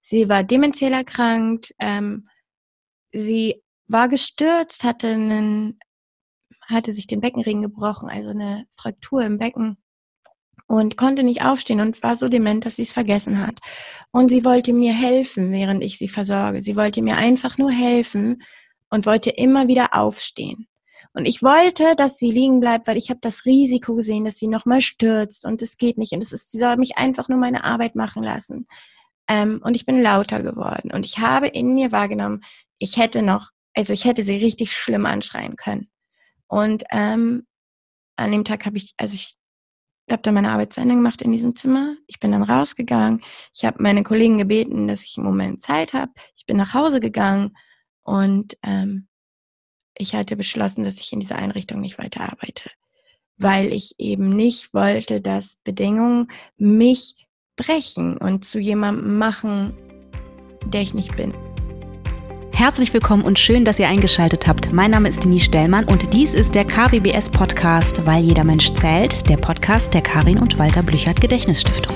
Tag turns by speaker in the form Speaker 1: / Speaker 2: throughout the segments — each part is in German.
Speaker 1: Sie war dementiell erkrankt. Ähm, sie war gestürzt, hatte einen, hatte sich den Beckenring gebrochen, also eine Fraktur im Becken und konnte nicht aufstehen und war so dement, dass sie es vergessen hat. Und sie wollte mir helfen, während ich sie versorge. Sie wollte mir einfach nur helfen und wollte immer wieder aufstehen. Und ich wollte, dass sie liegen bleibt, weil ich habe das Risiko gesehen, dass sie nochmal stürzt und es geht nicht. Und es ist, sie soll mich einfach nur meine Arbeit machen lassen. Ähm, und ich bin lauter geworden. Und ich habe in mir wahrgenommen, ich hätte noch, also ich hätte sie richtig schlimm anschreien können. Und ähm, an dem Tag habe ich, also ich habe dann meine Arbeit zu Ende gemacht in diesem Zimmer. Ich bin dann rausgegangen. Ich habe meine Kollegen gebeten, dass ich im Moment Zeit habe. Ich bin nach Hause gegangen und ähm, ich hatte beschlossen, dass ich in dieser Einrichtung nicht weiter arbeite, weil ich eben nicht wollte, dass Bedingungen mich brechen und zu jemandem machen, der ich nicht bin.
Speaker 2: Herzlich willkommen und schön, dass ihr eingeschaltet habt. Mein Name ist Denise Stellmann und dies ist der KBBS Podcast, weil jeder Mensch zählt, der Podcast der Karin und Walter Blüchert Gedächtnisstiftung.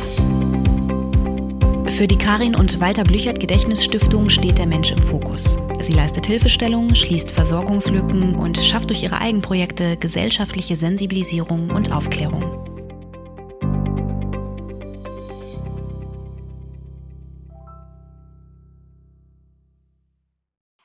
Speaker 2: Für die Karin und Walter Blüchert Gedächtnisstiftung steht der Mensch im Fokus. Sie leistet Hilfestellung, schließt Versorgungslücken und schafft durch ihre Eigenprojekte gesellschaftliche Sensibilisierung und Aufklärung.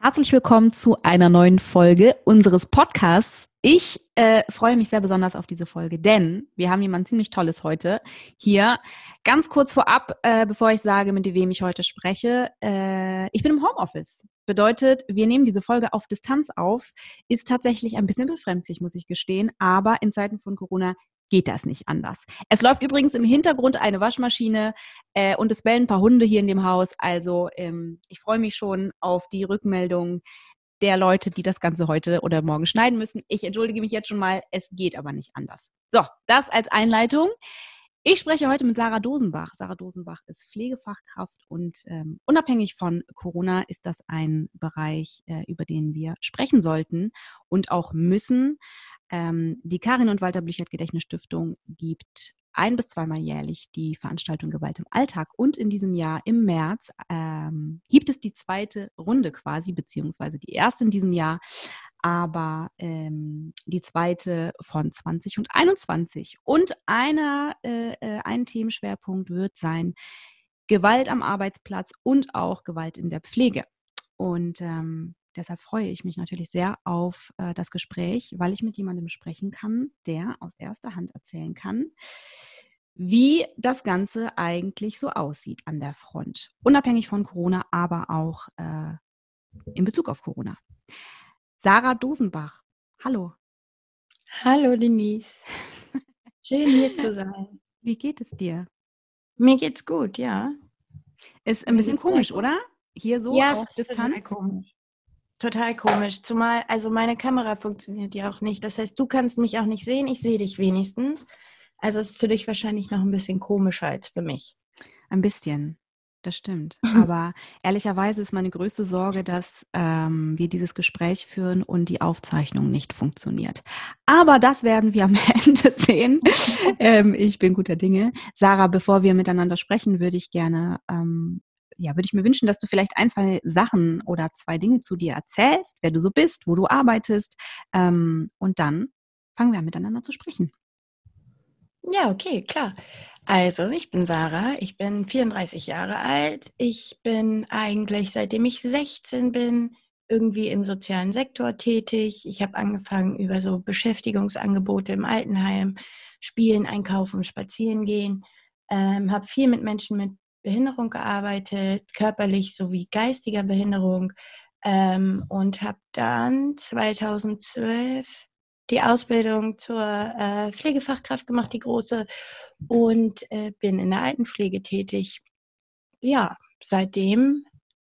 Speaker 2: Herzlich willkommen zu einer neuen Folge unseres Podcasts. Ich äh, freue mich sehr besonders auf diese Folge, denn wir haben jemand ziemlich Tolles heute hier. Ganz kurz vorab, äh, bevor ich sage, mit wem ich heute spreche, äh, ich bin im Homeoffice. Bedeutet, wir nehmen diese Folge auf Distanz auf. Ist tatsächlich ein bisschen befremdlich, muss ich gestehen, aber in Zeiten von Corona geht das nicht anders. Es läuft übrigens im Hintergrund eine Waschmaschine äh, und es bellen ein paar Hunde hier in dem Haus. Also ähm, ich freue mich schon auf die Rückmeldung der Leute, die das Ganze heute oder morgen schneiden müssen. Ich entschuldige mich jetzt schon mal, es geht aber nicht anders. So, das als Einleitung. Ich spreche heute mit Sarah Dosenbach. Sarah Dosenbach ist Pflegefachkraft und ähm, unabhängig von Corona ist das ein Bereich, äh, über den wir sprechen sollten und auch müssen. Ähm, die Karin und Walter Blüchert Gedächtnisstiftung gibt ein bis zweimal jährlich die Veranstaltung Gewalt im Alltag. Und in diesem Jahr, im März, ähm, gibt es die zweite Runde quasi, beziehungsweise die erste in diesem Jahr, aber ähm, die zweite von 20 und 21. Und einer, äh, äh, ein Themenschwerpunkt wird sein Gewalt am Arbeitsplatz und auch Gewalt in der Pflege. Und ähm, Deshalb freue ich mich natürlich sehr auf äh, das Gespräch, weil ich mit jemandem sprechen kann, der aus erster Hand erzählen kann, wie das Ganze eigentlich so aussieht an der Front. Unabhängig von Corona, aber auch äh, in Bezug auf Corona. Sarah Dosenbach, hallo.
Speaker 1: Hallo Denise. Schön hier zu sein.
Speaker 2: Wie geht es dir?
Speaker 1: Mir geht's gut, ja.
Speaker 2: Ist ein bisschen komisch, oder? Hier so
Speaker 1: ja,
Speaker 2: auf Distanz.
Speaker 1: Komisch. Total komisch. Zumal, also meine Kamera funktioniert ja auch nicht. Das heißt, du kannst mich auch nicht sehen, ich sehe dich wenigstens. Also es ist für dich wahrscheinlich noch ein bisschen komischer als für mich.
Speaker 2: Ein bisschen, das stimmt. Aber ehrlicherweise ist meine größte Sorge, dass ähm, wir dieses Gespräch führen und die Aufzeichnung nicht funktioniert. Aber das werden wir am Ende sehen. ähm, ich bin guter Dinge. Sarah, bevor wir miteinander sprechen, würde ich gerne ähm, ja, würde ich mir wünschen, dass du vielleicht ein, zwei Sachen oder zwei Dinge zu dir erzählst, wer du so bist, wo du arbeitest. Ähm, und dann fangen wir an, miteinander zu sprechen.
Speaker 1: Ja, okay, klar. Also, ich bin Sarah, ich bin 34 Jahre alt. Ich bin eigentlich, seitdem ich 16 bin, irgendwie im sozialen Sektor tätig. Ich habe angefangen über so Beschäftigungsangebote im Altenheim, Spielen, Einkaufen, Spazieren gehen. Ähm, habe viel mit Menschen mit Behinderung gearbeitet, körperlich sowie geistiger Behinderung ähm, und habe dann 2012 die Ausbildung zur äh, Pflegefachkraft gemacht, die große, und äh, bin in der Altenpflege tätig. Ja, seitdem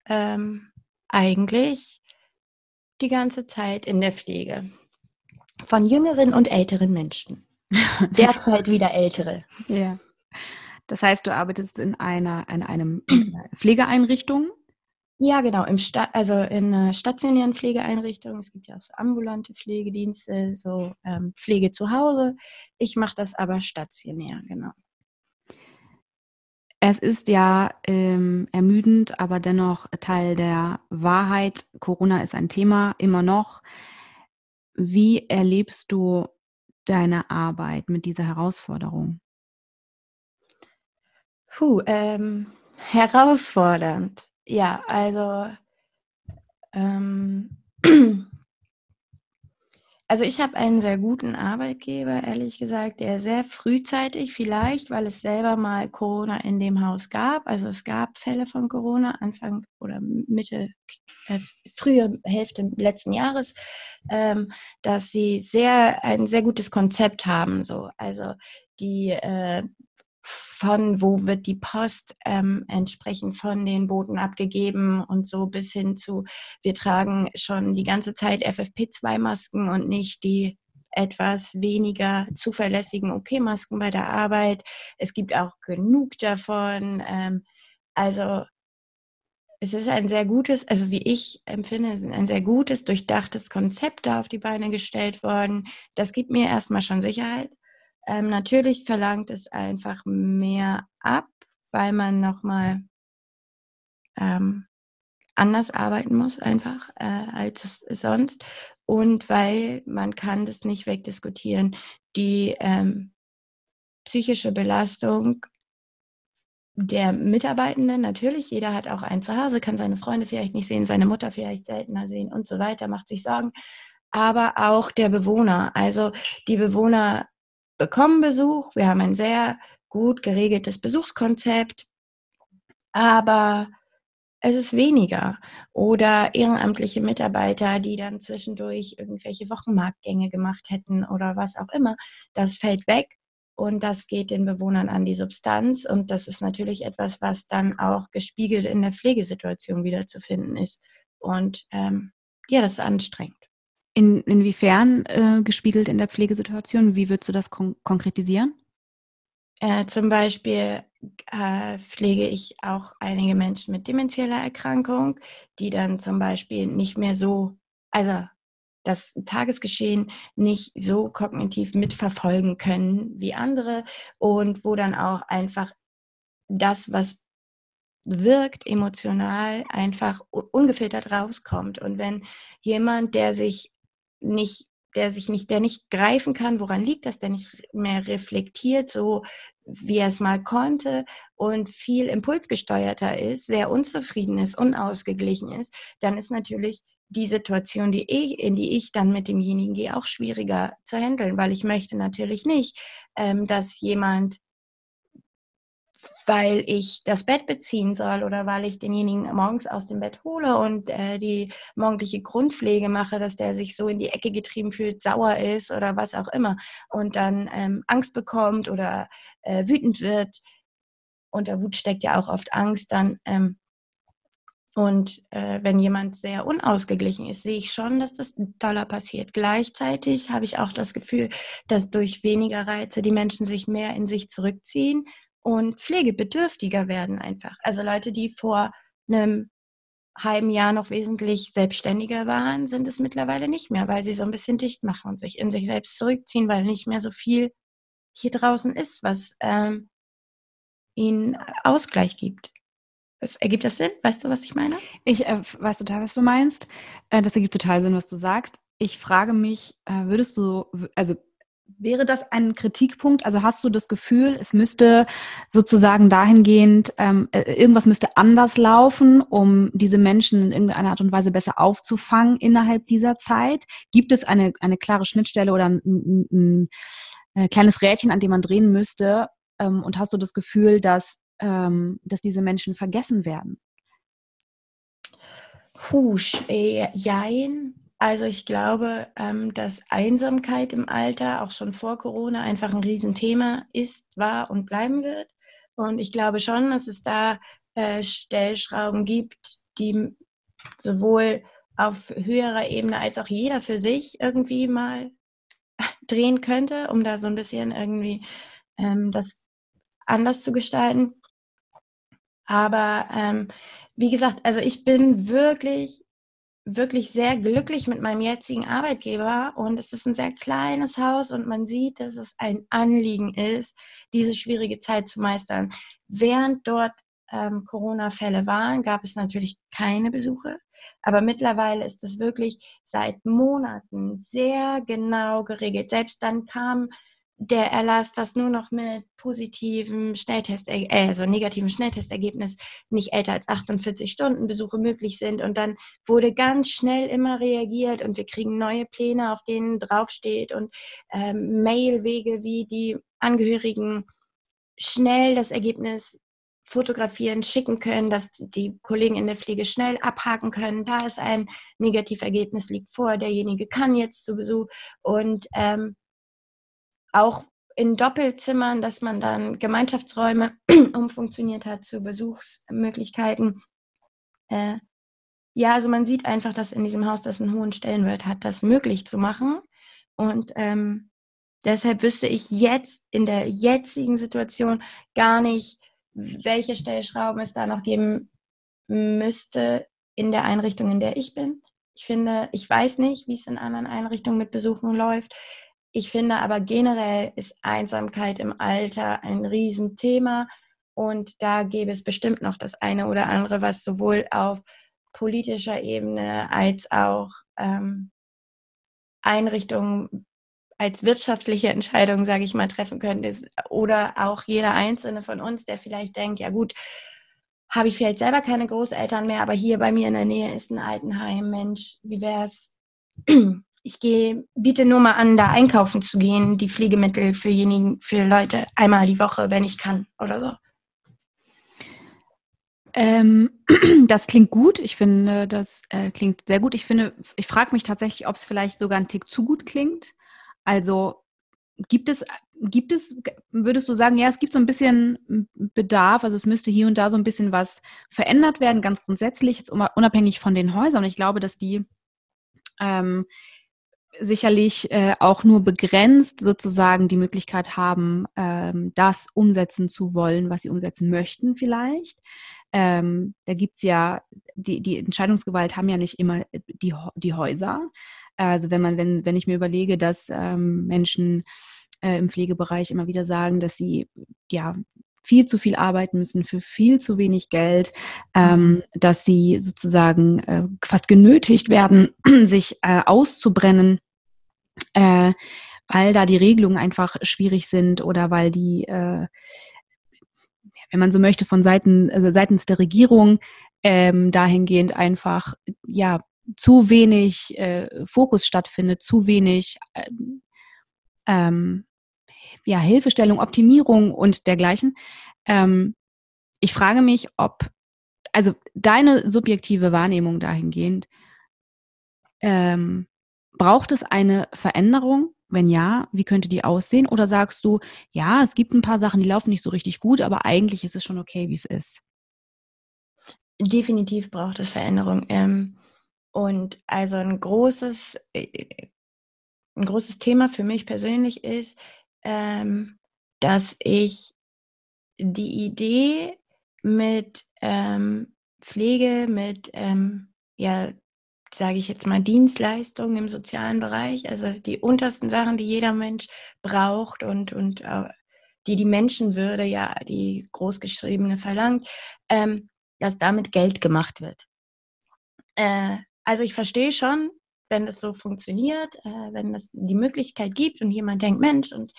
Speaker 1: ähm, eigentlich die ganze Zeit in der Pflege von jüngeren und älteren Menschen. Derzeit wieder ältere.
Speaker 2: Ja. Das heißt, du arbeitest in einer, in einem Pflegeeinrichtung?
Speaker 1: Ja, genau, im Sta also in einer stationären Pflegeeinrichtung. Es gibt ja auch so ambulante Pflegedienste, so ähm, Pflege zu Hause. Ich mache das aber stationär, genau.
Speaker 2: Es ist ja ähm, ermüdend, aber dennoch Teil der Wahrheit. Corona ist ein Thema, immer noch. Wie erlebst du deine Arbeit mit dieser Herausforderung?
Speaker 1: Puh, ähm, herausfordernd. Ja, also ähm, Also ich habe einen sehr guten Arbeitgeber, ehrlich gesagt, der sehr frühzeitig vielleicht, weil es selber mal Corona in dem Haus gab, also es gab Fälle von Corona Anfang oder Mitte, äh, frühe Hälfte letzten Jahres, ähm, dass sie sehr ein sehr gutes Konzept haben. So, also die äh, von wo wird die Post ähm, entsprechend von den Booten abgegeben und so bis hin zu, wir tragen schon die ganze Zeit FFP2-Masken und nicht die etwas weniger zuverlässigen OP-Masken bei der Arbeit. Es gibt auch genug davon. Ähm, also es ist ein sehr gutes, also wie ich empfinde, ein sehr gutes, durchdachtes Konzept da auf die Beine gestellt worden. Das gibt mir erstmal schon Sicherheit. Ähm, natürlich verlangt es einfach mehr ab, weil man nochmal ähm, anders arbeiten muss einfach äh, als sonst und weil man kann das nicht wegdiskutieren. Die ähm, psychische Belastung der Mitarbeitenden, natürlich, jeder hat auch ein Zuhause, kann seine Freunde vielleicht nicht sehen, seine Mutter vielleicht seltener sehen und so weiter, macht sich Sorgen, aber auch der Bewohner. Also die Bewohner bekommen Besuch, wir haben ein sehr gut geregeltes Besuchskonzept, aber es ist weniger. Oder ehrenamtliche Mitarbeiter, die dann zwischendurch irgendwelche Wochenmarktgänge gemacht hätten oder was auch immer, das fällt weg und das geht den Bewohnern an die Substanz und das ist natürlich etwas, was dann auch gespiegelt in der Pflegesituation wiederzufinden ist. Und ähm, ja, das ist anstrengend.
Speaker 2: In, inwiefern äh, gespiegelt in der Pflegesituation? Wie würdest du das kon konkretisieren?
Speaker 1: Äh, zum Beispiel äh, pflege ich auch einige Menschen mit demenzieller Erkrankung, die dann zum Beispiel nicht mehr so, also das Tagesgeschehen nicht so kognitiv mitverfolgen können wie andere und wo dann auch einfach das, was wirkt, emotional einfach ungefiltert rauskommt. Und wenn jemand, der sich nicht, der sich nicht, der nicht greifen kann, woran liegt das, der nicht mehr reflektiert, so wie er es mal konnte und viel impulsgesteuerter ist, sehr unzufrieden ist, unausgeglichen ist, dann ist natürlich die Situation, die ich, in die ich dann mit demjenigen gehe, auch schwieriger zu handeln, weil ich möchte natürlich nicht, ähm, dass jemand weil ich das Bett beziehen soll oder weil ich denjenigen morgens aus dem Bett hole und äh, die morgendliche Grundpflege mache, dass der sich so in die Ecke getrieben fühlt, sauer ist oder was auch immer und dann ähm, Angst bekommt oder äh, wütend wird. Unter Wut steckt ja auch oft Angst dann. Ähm, und äh, wenn jemand sehr unausgeglichen ist, sehe ich schon, dass das toller passiert. Gleichzeitig habe ich auch das Gefühl, dass durch weniger Reize die Menschen sich mehr in sich zurückziehen und pflegebedürftiger werden einfach. Also Leute, die vor einem halben Jahr noch wesentlich selbstständiger waren, sind es mittlerweile nicht mehr, weil sie so ein bisschen dicht machen und sich in sich selbst zurückziehen, weil nicht mehr so viel hier draußen ist, was ähm, ihnen Ausgleich gibt. Das, ergibt das Sinn? Weißt du, was ich meine?
Speaker 2: Ich äh, weiß total, was du meinst. Äh, das ergibt total Sinn, was du sagst. Ich frage mich, äh, würdest du, also Wäre das ein Kritikpunkt? Also hast du das Gefühl, es müsste sozusagen dahingehend, ähm, äh, irgendwas müsste anders laufen, um diese Menschen in irgendeiner Art und Weise besser aufzufangen innerhalb dieser Zeit? Gibt es eine, eine klare Schnittstelle oder ein, ein, ein, ein kleines Rädchen, an dem man drehen müsste? Ähm, und hast du das Gefühl, dass, ähm, dass diese Menschen vergessen werden?
Speaker 1: Husch, äh, jein. Also ich glaube, ähm, dass Einsamkeit im Alter auch schon vor Corona einfach ein Riesenthema ist, war und bleiben wird. Und ich glaube schon, dass es da äh, Stellschrauben gibt, die sowohl auf höherer Ebene als auch jeder für sich irgendwie mal drehen könnte, um da so ein bisschen irgendwie ähm, das anders zu gestalten. Aber ähm, wie gesagt, also ich bin wirklich wirklich sehr glücklich mit meinem jetzigen Arbeitgeber und es ist ein sehr kleines Haus und man sieht, dass es ein Anliegen ist, diese schwierige Zeit zu meistern. Während dort ähm, Corona-Fälle waren, gab es natürlich keine Besuche, aber mittlerweile ist es wirklich seit Monaten sehr genau geregelt. Selbst dann kam der Erlass, dass nur noch mit positivem Schnelltest, äh, also negativem Schnelltestergebnis nicht älter als 48 Stunden Besuche möglich sind. Und dann wurde ganz schnell immer reagiert und wir kriegen neue Pläne, auf denen draufsteht und ähm, Mailwege, wie die Angehörigen schnell das Ergebnis fotografieren, schicken können, dass die Kollegen in der Pflege schnell abhaken können. Da ist ein Negativergebnis, liegt vor, derjenige kann jetzt zu Besuch und ähm, auch in Doppelzimmern, dass man dann Gemeinschaftsräume umfunktioniert hat zu Besuchsmöglichkeiten. Äh, ja, also man sieht einfach, dass in diesem Haus das einen hohen Stellenwert hat, das möglich zu machen. Und ähm, deshalb wüsste ich jetzt in der jetzigen Situation gar nicht, welche Stellschrauben es da noch geben müsste in der Einrichtung, in der ich bin. Ich finde, ich weiß nicht, wie es in anderen Einrichtungen mit Besuchen läuft. Ich finde aber generell ist Einsamkeit im Alter ein Riesenthema und da gäbe es bestimmt noch das eine oder andere, was sowohl auf politischer Ebene als auch ähm, Einrichtungen als wirtschaftliche Entscheidung, sage ich mal, treffen könnte. Oder auch jeder Einzelne von uns, der vielleicht denkt, ja gut, habe ich vielleicht selber keine Großeltern mehr, aber hier bei mir in der Nähe ist ein Altenheim, Mensch, wie wäre es? Ich gehe, biete nur mal an, da einkaufen zu gehen, die Pflegemittel für, für Leute einmal die Woche, wenn ich kann oder so.
Speaker 2: Ähm, das klingt gut. Ich finde, das äh, klingt sehr gut. Ich finde, ich frage mich tatsächlich, ob es vielleicht sogar ein Tick zu gut klingt. Also gibt es, gibt es, würdest du sagen, ja, es gibt so ein bisschen Bedarf, also es müsste hier und da so ein bisschen was verändert werden, ganz grundsätzlich, jetzt unabhängig von den Häusern. Ich glaube, dass die ähm, sicherlich äh, auch nur begrenzt sozusagen die Möglichkeit haben, ähm, das umsetzen zu wollen, was sie umsetzen möchten vielleicht. Ähm, da gibt's ja, die, die Entscheidungsgewalt haben ja nicht immer die, die Häuser. Also wenn man, wenn, wenn ich mir überlege, dass ähm, Menschen äh, im Pflegebereich immer wieder sagen, dass sie ja viel zu viel arbeiten müssen für viel zu wenig Geld, ähm, mhm. dass sie sozusagen äh, fast genötigt werden, sich äh, auszubrennen, äh, weil da die Regelungen einfach schwierig sind oder weil die, äh, wenn man so möchte, von Seiten, also seitens der Regierung ähm, dahingehend einfach ja zu wenig äh, Fokus stattfindet, zu wenig ähm, ähm ja, Hilfestellung, Optimierung und dergleichen. Ähm, ich frage mich, ob, also deine subjektive Wahrnehmung dahingehend, ähm, braucht es eine Veränderung? Wenn ja, wie könnte die aussehen? Oder sagst du, ja, es gibt ein paar Sachen, die laufen nicht so richtig gut, aber eigentlich ist es schon okay, wie es ist?
Speaker 1: Definitiv braucht es Veränderung. Ähm, und also ein großes, äh, ein großes Thema für mich persönlich ist, ähm, dass ich die Idee mit ähm, Pflege, mit ähm, ja, sage ich jetzt mal, Dienstleistungen im sozialen Bereich, also die untersten Sachen, die jeder Mensch braucht und, und äh, die die Menschenwürde ja, die großgeschriebene verlangt, ähm, dass damit Geld gemacht wird. Äh, also ich verstehe schon, wenn das so funktioniert, äh, wenn es die Möglichkeit gibt und jemand denkt, Mensch, und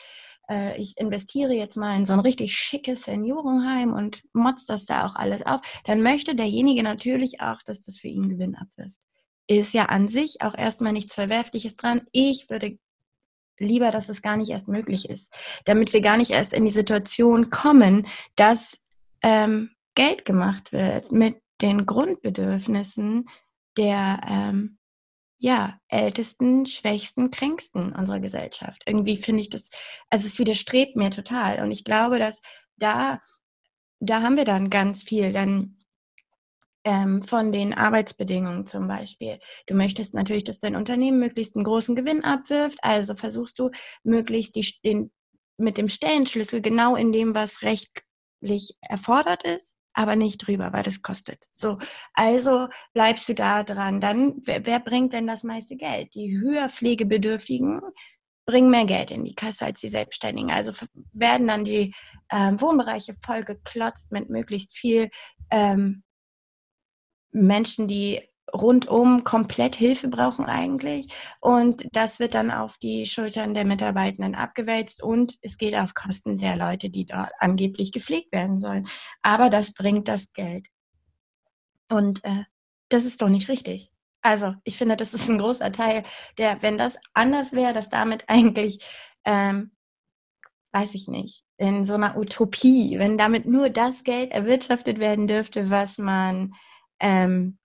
Speaker 1: äh, ich investiere jetzt mal in so ein richtig schickes Seniorenheim und motzt das da auch alles auf, dann möchte derjenige natürlich auch, dass das für ihn Gewinn abwirft. Ist ja an sich auch erstmal nichts Verwerfliches dran. Ich würde lieber, dass es gar nicht erst möglich ist, damit wir gar nicht erst in die Situation kommen, dass ähm, Geld gemacht wird mit den Grundbedürfnissen der ähm, ja, ältesten, schwächsten, kränksten unserer Gesellschaft. Irgendwie finde ich das, also es widerstrebt mir total. Und ich glaube, dass da, da haben wir dann ganz viel dann ähm, von den Arbeitsbedingungen zum Beispiel. Du möchtest natürlich, dass dein Unternehmen möglichst einen großen Gewinn abwirft, also versuchst du möglichst die, den, mit dem Stellenschlüssel genau in dem, was rechtlich erfordert ist, aber nicht drüber, weil das kostet. So, also bleibst du da dran. Dann, wer, wer bringt denn das meiste Geld? Die höher Pflegebedürftigen bringen mehr Geld in die Kasse als die Selbstständigen. Also werden dann die ähm, Wohnbereiche vollgeklotzt mit möglichst viel ähm, Menschen, die rundum komplett Hilfe brauchen eigentlich. Und das wird dann auf die Schultern der Mitarbeitenden abgewälzt und es geht auf Kosten der Leute, die dort angeblich gepflegt werden sollen. Aber das bringt das Geld. Und äh, das ist doch nicht richtig. Also ich finde, das ist ein großer Teil, der, wenn das anders wäre, dass damit eigentlich, ähm, weiß ich nicht, in so einer Utopie, wenn damit nur das Geld erwirtschaftet werden dürfte, was man ähm,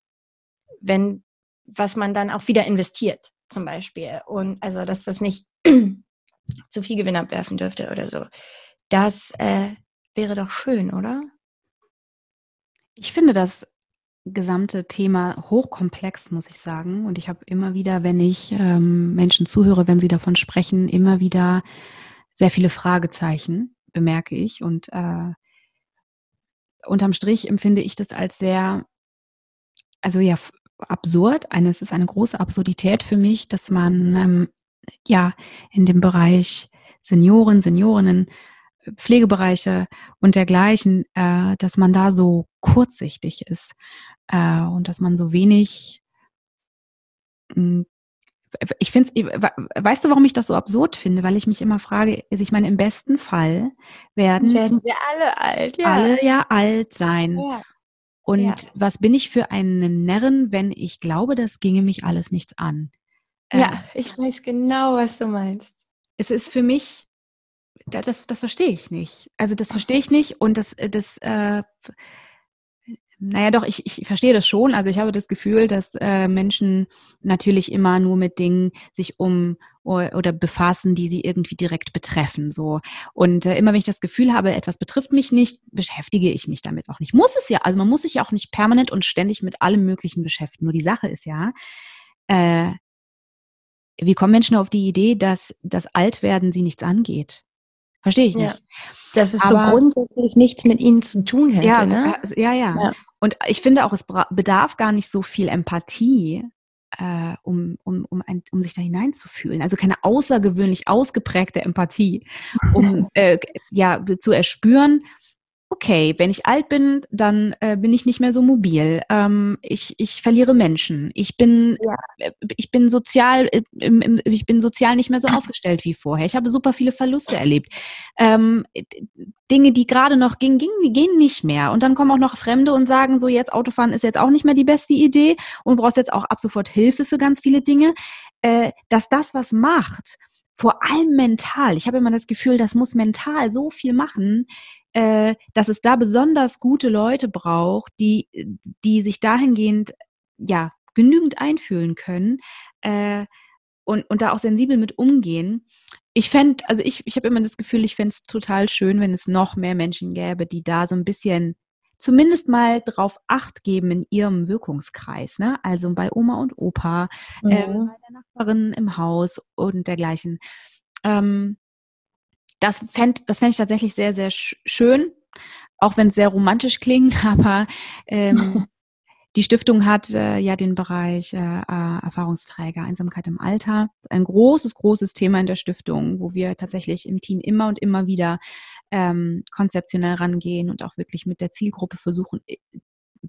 Speaker 1: wenn, was man dann auch wieder investiert, zum Beispiel. Und also, dass das nicht zu viel Gewinn abwerfen dürfte oder so. Das äh, wäre doch schön, oder?
Speaker 2: Ich finde das gesamte Thema hochkomplex, muss ich sagen. Und ich habe immer wieder, wenn ich ähm, Menschen zuhöre, wenn sie davon sprechen, immer wieder sehr viele Fragezeichen, bemerke ich. Und äh, unterm Strich empfinde ich das als sehr, also ja, absurd. Eine, es ist eine große Absurdität für mich, dass man ähm, ja in dem Bereich Senioren, Seniorinnen, Pflegebereiche und dergleichen, äh, dass man da so kurzsichtig ist äh, und dass man so wenig hm, ich finde weißt du, warum ich das so absurd finde? Weil ich mich immer frage, also ich meine, im besten Fall werden,
Speaker 1: werden wir alle alt,
Speaker 2: ja. alle ja alt sein. Ja. Und ja. was bin ich für einen Närrin, wenn ich glaube, das ginge mich alles nichts an?
Speaker 1: Ja, äh, ich weiß genau, was du meinst.
Speaker 2: Es ist für mich, das, das verstehe ich nicht. Also das verstehe ich nicht und das, das äh, naja, doch, ich, ich verstehe das schon. Also ich habe das Gefühl, dass äh, Menschen natürlich immer nur mit Dingen sich um oder befassen, die sie irgendwie direkt betreffen. So. Und äh, immer wenn ich das Gefühl habe, etwas betrifft mich nicht, beschäftige ich mich damit auch nicht. Muss es ja, also man muss sich ja auch nicht permanent und ständig mit allem Möglichen beschäftigen. Nur die Sache ist ja, äh, wie kommen Menschen auf die Idee, dass das Altwerden sie nichts angeht? Verstehe ich nicht. Ja.
Speaker 1: Dass es Aber, so grundsätzlich nichts mit ihnen zu tun hätte.
Speaker 2: Ja,
Speaker 1: ne?
Speaker 2: Äh, ja, ja, ja. Und ich finde auch, es bedarf gar nicht so viel Empathie, äh, um, um, um, ein, um sich da hineinzufühlen. Also keine außergewöhnlich ausgeprägte Empathie, um äh, ja, zu erspüren, okay, wenn ich alt bin, dann äh, bin ich nicht mehr so mobil. Ähm, ich, ich verliere Menschen. Ich bin, ja. Äh, ich bin sozial, äh, ich bin sozial nicht mehr so aufgestellt wie vorher. Ich habe super viele Verluste erlebt. Ähm, Dinge, die gerade noch gingen, gingen, die gehen nicht mehr. Und dann kommen auch noch Fremde und sagen, so jetzt Autofahren ist jetzt auch nicht mehr die beste Idee und brauchst jetzt auch ab sofort Hilfe für ganz viele Dinge. Äh, dass das was macht, vor allem mental. Ich habe immer das Gefühl, das muss mental so viel machen, äh, dass es da besonders gute Leute braucht, die, die sich dahingehend ja genügend einfühlen können äh, und, und da auch sensibel mit umgehen. Ich fände, also ich, ich habe immer das Gefühl, ich fände es total schön, wenn es noch mehr Menschen gäbe, die da so ein bisschen zumindest mal drauf Acht geben in ihrem Wirkungskreis, ne? Also bei Oma und Opa, mhm. äh, bei der Nachbarin im Haus und dergleichen. Ähm, das fände das fänd ich tatsächlich sehr, sehr schön, auch wenn es sehr romantisch klingt, aber ähm, die Stiftung hat äh, ja den Bereich äh, Erfahrungsträger, Einsamkeit im Alter. Ein großes, großes Thema in der Stiftung, wo wir tatsächlich im Team immer und immer wieder ähm, konzeptionell rangehen und auch wirklich mit der Zielgruppe versuchen,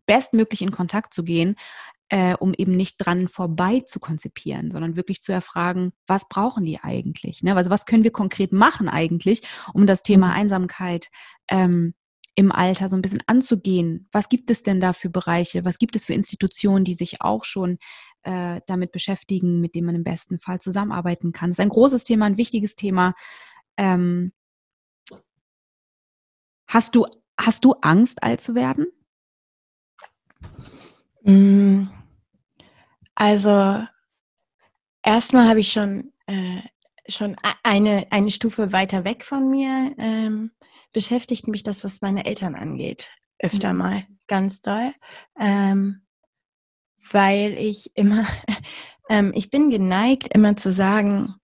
Speaker 2: bestmöglich in Kontakt zu gehen, äh, um eben nicht dran vorbei zu konzipieren, sondern wirklich zu erfragen, was brauchen die eigentlich? Ne? Also was können wir konkret machen eigentlich, um das Thema mhm. Einsamkeit ähm, im Alter so ein bisschen anzugehen. Was gibt es denn da für Bereiche? Was gibt es für Institutionen, die sich auch schon äh, damit beschäftigen, mit denen man im besten Fall zusammenarbeiten kann? Das ist ein großes Thema, ein wichtiges Thema. Ähm, hast du hast du Angst, alt zu werden?
Speaker 1: Mm, also erstmal habe ich schon, äh, schon eine, eine Stufe weiter weg von mir ähm, beschäftigt mich das, was meine Eltern angeht, öfter mhm. mal ganz doll. Ähm, weil ich immer, ähm, ich bin geneigt, immer zu sagen,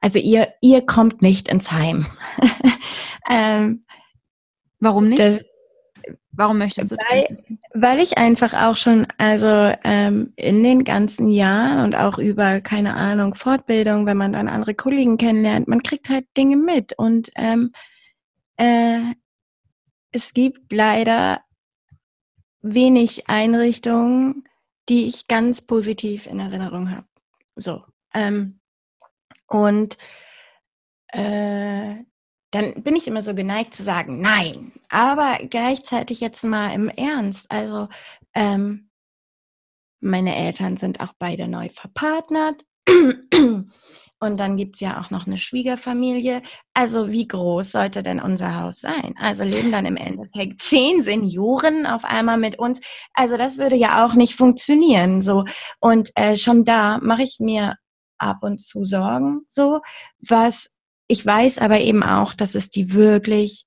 Speaker 1: also ihr, ihr kommt nicht ins Heim.
Speaker 2: ähm, Warum nicht? Das, Warum möchtest du
Speaker 1: weil,
Speaker 2: das?
Speaker 1: Weil ich einfach auch schon, also ähm, in den ganzen Jahren und auch über, keine Ahnung, Fortbildung, wenn man dann andere Kollegen kennenlernt, man kriegt halt Dinge mit. Und ähm, äh, es gibt leider wenig Einrichtungen, die ich ganz positiv in Erinnerung habe. So. Ähm, und äh, dann bin ich immer so geneigt zu sagen, nein. Aber gleichzeitig jetzt mal im Ernst. Also ähm, meine Eltern sind auch beide neu verpartnert. Und dann gibt es ja auch noch eine Schwiegerfamilie. Also wie groß sollte denn unser Haus sein? Also leben dann im Endeffekt zehn Senioren auf einmal mit uns. Also das würde ja auch nicht funktionieren. So und äh, schon da mache ich mir ab und zu Sorgen. So was ich weiß aber eben auch, dass es die wirklich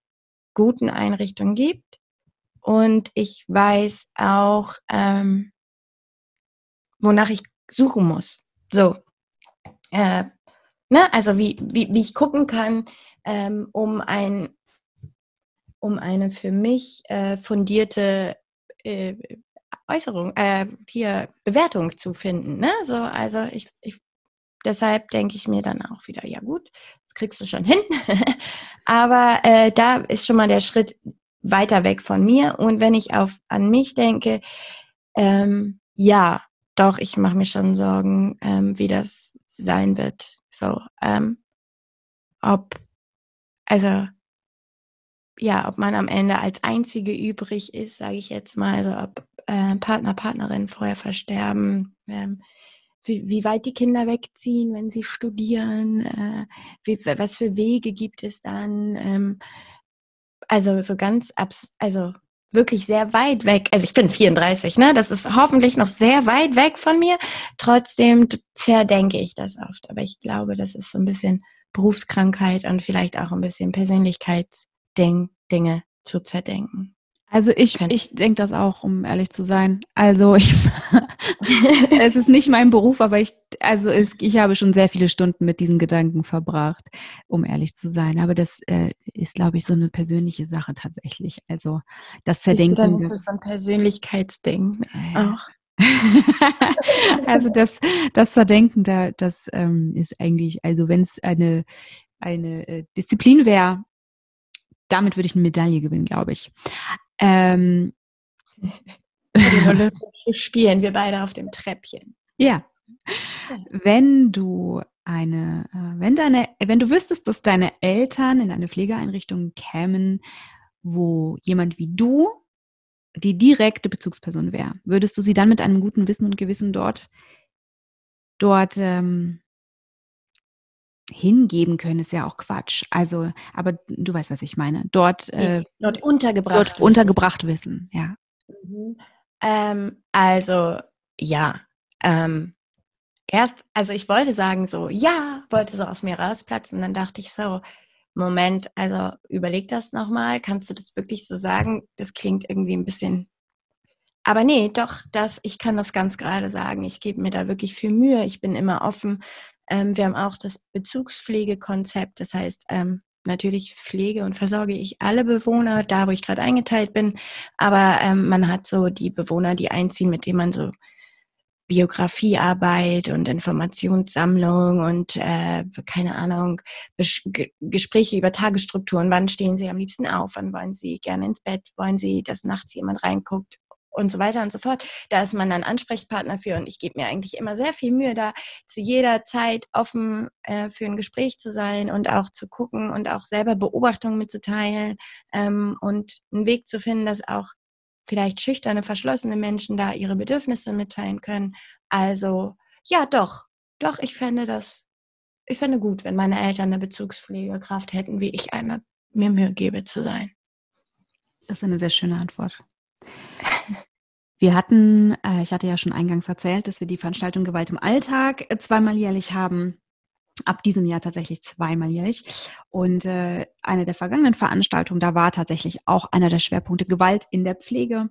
Speaker 1: guten Einrichtungen gibt. Und ich weiß auch, ähm, wonach ich suchen muss. So, äh, ne? also wie, wie, wie ich gucken kann, ähm, um ein um eine für mich äh, fundierte äh, Äußerung, äh, hier Bewertung zu finden. Ne? So, also ich, ich deshalb denke ich mir dann auch wieder, ja gut, kriegst du schon hin. Aber äh, da ist schon mal der Schritt weiter weg von mir. Und wenn ich auf an mich denke, ähm, ja, doch, ich mache mir schon Sorgen, ähm, wie das sein wird. So, ähm, ob, also, ja, ob man am Ende als Einzige übrig ist, sage ich jetzt mal, also ob äh, Partner, Partnerin vorher versterben, ähm, wie, wie weit die Kinder wegziehen, wenn sie studieren, äh, wie, was für Wege gibt es dann, ähm, also so ganz, abs also wirklich sehr weit weg. Also ich bin 34, ne? Das ist hoffentlich noch sehr weit weg von mir. Trotzdem zerdenke ich das oft. Aber ich glaube, das ist so ein bisschen Berufskrankheit und vielleicht auch ein bisschen Persönlichkeitsdinge zu zerdenken.
Speaker 2: Also ich, ich denke das auch, um ehrlich zu sein. Also ich, es ist nicht mein Beruf, aber ich, also es, ich habe schon sehr viele Stunden mit diesen Gedanken verbracht, um ehrlich zu sein. Aber das äh, ist, glaube ich, so eine persönliche Sache tatsächlich. Also das Zerdenken.
Speaker 1: Dann ist es so ein Persönlichkeitsding auch.
Speaker 2: also das, das Zerdenken, da, das ähm, ist eigentlich, also wenn es eine, eine äh, Disziplin wäre, damit würde ich eine Medaille gewinnen, glaube ich. Ähm,
Speaker 1: Spielen wir beide auf dem Treppchen.
Speaker 2: Ja. Wenn du eine, äh, wenn deine, wenn du wüsstest, dass deine Eltern in eine Pflegeeinrichtung kämen, wo jemand wie du die direkte Bezugsperson wäre, würdest du sie dann mit einem guten Wissen und Gewissen dort, dort ähm, hingeben können, ist ja auch Quatsch. Also, aber du weißt, was ich meine. Dort,
Speaker 1: äh, dort untergebracht. Dort
Speaker 2: wissen. untergebracht wissen, ja.
Speaker 1: Mhm. Ähm, also, ja. Ähm, erst, also ich wollte sagen so, ja, wollte so aus mir rausplatzen. Dann dachte ich so, Moment, also überleg das nochmal. Kannst du das wirklich so sagen? Das klingt irgendwie ein bisschen. Aber nee, doch, das, ich kann das ganz gerade sagen. Ich gebe mir da wirklich viel Mühe. Ich bin immer offen ähm, wir haben auch das Bezugspflegekonzept, das heißt, ähm, natürlich pflege und versorge ich alle Bewohner, da wo ich gerade eingeteilt bin, aber ähm, man hat so die Bewohner, die einziehen, mit denen man so Biografiearbeit und Informationssammlung und äh, keine Ahnung, Bes Gespräche über Tagesstrukturen, wann stehen sie am liebsten auf, wann wollen sie gerne ins Bett, wollen sie, dass nachts jemand reinguckt und so weiter und so fort. Da ist man dann Ansprechpartner für und ich gebe mir eigentlich immer sehr viel Mühe, da zu jeder Zeit offen äh, für ein Gespräch zu sein und auch zu gucken und auch selber Beobachtungen mitzuteilen ähm, und einen Weg zu finden, dass auch vielleicht schüchterne, verschlossene Menschen da ihre Bedürfnisse mitteilen können. Also ja, doch, doch, ich fände das, ich fände gut, wenn meine Eltern eine Bezugspflegekraft hätten, wie ich eine mir Mühe gebe zu sein.
Speaker 2: Das ist eine sehr schöne Antwort. Wir hatten, äh, ich hatte ja schon eingangs erzählt, dass wir die Veranstaltung Gewalt im Alltag äh, zweimal jährlich haben. Ab diesem Jahr tatsächlich zweimal jährlich. Und äh, eine der vergangenen Veranstaltungen, da war tatsächlich auch einer der Schwerpunkte Gewalt in der Pflege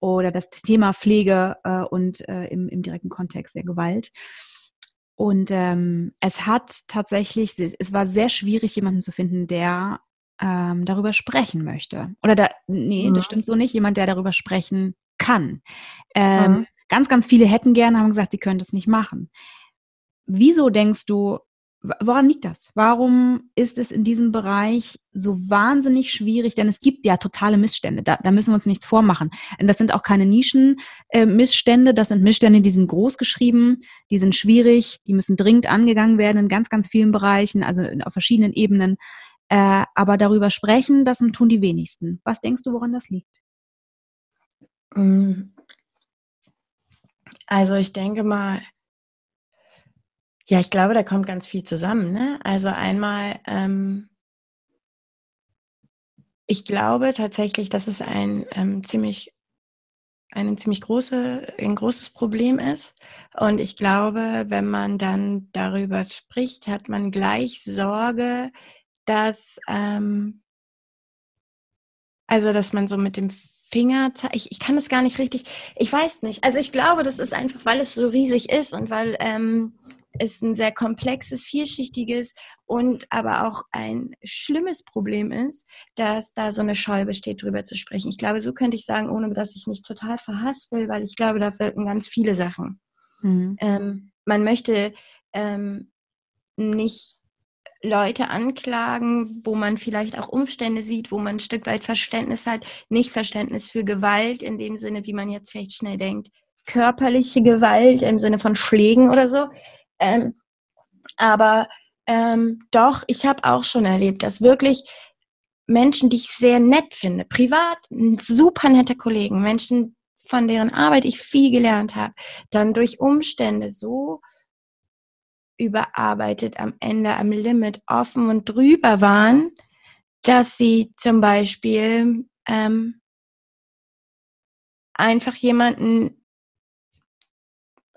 Speaker 2: oder das Thema Pflege äh, und äh, im, im direkten Kontext der Gewalt. Und ähm, es hat tatsächlich, es war sehr schwierig, jemanden zu finden, der ähm, darüber sprechen möchte. Oder da, nee, mhm. das stimmt so nicht, jemand, der darüber sprechen kann. Ähm, mhm. Ganz, ganz viele hätten gerne, haben gesagt, sie können das nicht machen. Wieso denkst du, woran liegt das? Warum ist es in diesem Bereich so wahnsinnig schwierig? Denn es gibt ja totale Missstände. Da, da müssen wir uns nichts vormachen. Und das sind auch keine Nischen-Missstände. Äh, das sind Missstände, die sind groß geschrieben, die sind schwierig, die müssen dringend angegangen werden in ganz, ganz vielen Bereichen, also auf verschiedenen Ebenen. Äh, aber darüber sprechen, das tun die wenigsten. Was denkst du, woran das liegt?
Speaker 1: Mm. Also ich denke mal, ja, ich glaube, da kommt ganz viel zusammen. Ne? Also einmal, ähm, ich glaube tatsächlich, dass es ein ähm, ziemlich ein ziemlich große, ein großes Problem ist. Und ich glaube, wenn man dann darüber spricht, hat man gleich Sorge, dass ähm, also dass man so mit dem Finger, ich, ich kann das gar nicht richtig, ich weiß nicht. Also ich glaube, das ist einfach, weil es so riesig ist und weil ähm, es ein sehr komplexes, vielschichtiges und aber auch ein schlimmes Problem ist, dass da so eine Scheu besteht, drüber zu sprechen. Ich glaube, so könnte ich sagen, ohne dass ich mich total will, weil ich glaube, da wirken ganz viele Sachen. Mhm. Ähm, man möchte ähm, nicht Leute anklagen, wo man vielleicht auch Umstände sieht, wo man ein Stück weit Verständnis hat, nicht Verständnis für Gewalt in dem Sinne, wie man jetzt vielleicht schnell denkt, körperliche Gewalt im Sinne von Schlägen oder so, ähm, aber ähm, doch, ich habe auch schon erlebt, dass wirklich Menschen, die ich sehr nett finde, privat, super nette Kollegen, Menschen, von deren Arbeit ich viel gelernt habe, dann durch Umstände so überarbeitet am Ende am Limit offen und drüber waren, dass sie zum Beispiel ähm, einfach jemanden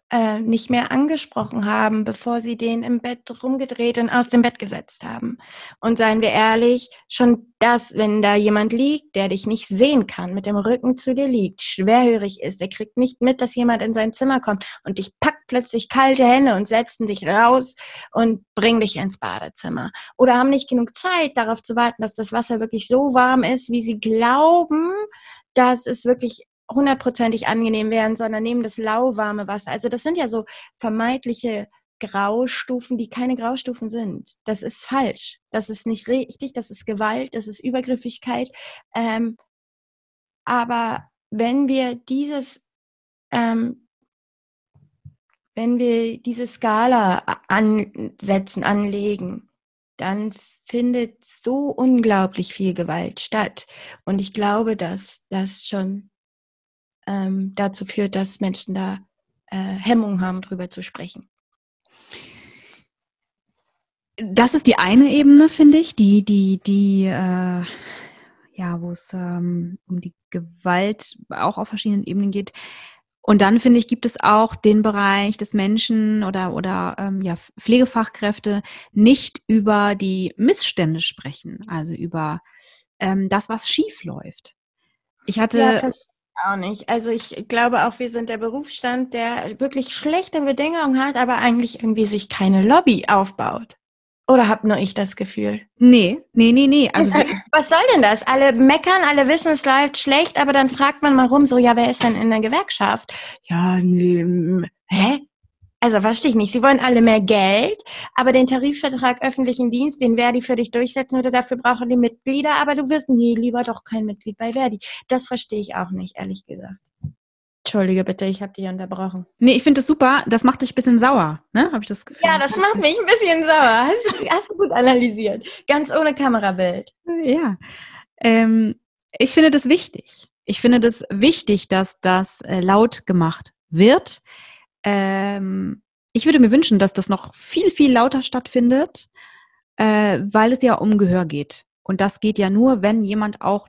Speaker 1: äh, nicht mehr angesprochen haben, bevor sie den im Bett rumgedreht und aus dem Bett gesetzt haben. Und seien wir ehrlich, schon das, wenn da jemand liegt, der dich nicht sehen kann, mit dem Rücken zu dir liegt, schwerhörig ist, der kriegt nicht mit, dass jemand in sein Zimmer kommt und dich packt plötzlich kalte Hände und setzen dich raus und bringen dich ins Badezimmer. Oder haben nicht genug Zeit, darauf zu warten, dass das Wasser wirklich so warm ist, wie sie glauben, dass es wirklich hundertprozentig angenehm werden, sondern nehmen das lauwarme Wasser. Also das sind ja so vermeintliche Graustufen, die keine Graustufen sind. Das ist falsch. Das ist nicht richtig. Das ist Gewalt. Das ist Übergriffigkeit. Ähm, aber wenn wir dieses, ähm, wenn wir diese Skala ansetzen, anlegen, dann findet so unglaublich viel Gewalt statt. Und ich glaube, dass das schon ähm, dazu führt, dass Menschen da äh, Hemmung haben, drüber zu sprechen.
Speaker 2: Das ist die eine Ebene, finde ich, die, die, die, äh, ja, wo es ähm, um die Gewalt auch auf verschiedenen Ebenen geht. Und dann finde ich, gibt es auch den Bereich des Menschen oder, oder ähm, ja, Pflegefachkräfte nicht über die Missstände sprechen, also über ähm, das, was schief läuft. Ich hatte. Ja,
Speaker 1: auch nicht. Also ich glaube auch, wir sind der Berufsstand, der wirklich schlechte Bedingungen hat, aber eigentlich irgendwie sich keine Lobby aufbaut. Oder hab nur ich das Gefühl?
Speaker 2: Nee, nee, nee, nee. Also,
Speaker 1: was soll denn das? Alle meckern, alle wissen, es läuft schlecht, aber dann fragt man mal rum, so, ja, wer ist denn in der Gewerkschaft? Ja, nee, hä? Also verstehe ich nicht. Sie wollen alle mehr Geld, aber den Tarifvertrag öffentlichen Dienst, den Verdi für dich durchsetzen würde, dafür brauchen die Mitglieder, aber du wirst nie lieber doch kein Mitglied bei Verdi. Das verstehe ich auch nicht, ehrlich gesagt. Entschuldige bitte, ich habe dich unterbrochen.
Speaker 2: Nee, ich finde das super. Das macht dich ein bisschen sauer, ne? Habe ich das Gefühl.
Speaker 1: Ja, das macht mich ein bisschen sauer. Hast, hast du gut analysiert. Ganz ohne Kamerabild.
Speaker 2: Ja. Ähm, ich finde das wichtig. Ich finde das wichtig, dass das äh, laut gemacht wird. Ähm, ich würde mir wünschen, dass das noch viel, viel lauter stattfindet, äh, weil es ja um Gehör geht. Und das geht ja nur, wenn jemand auch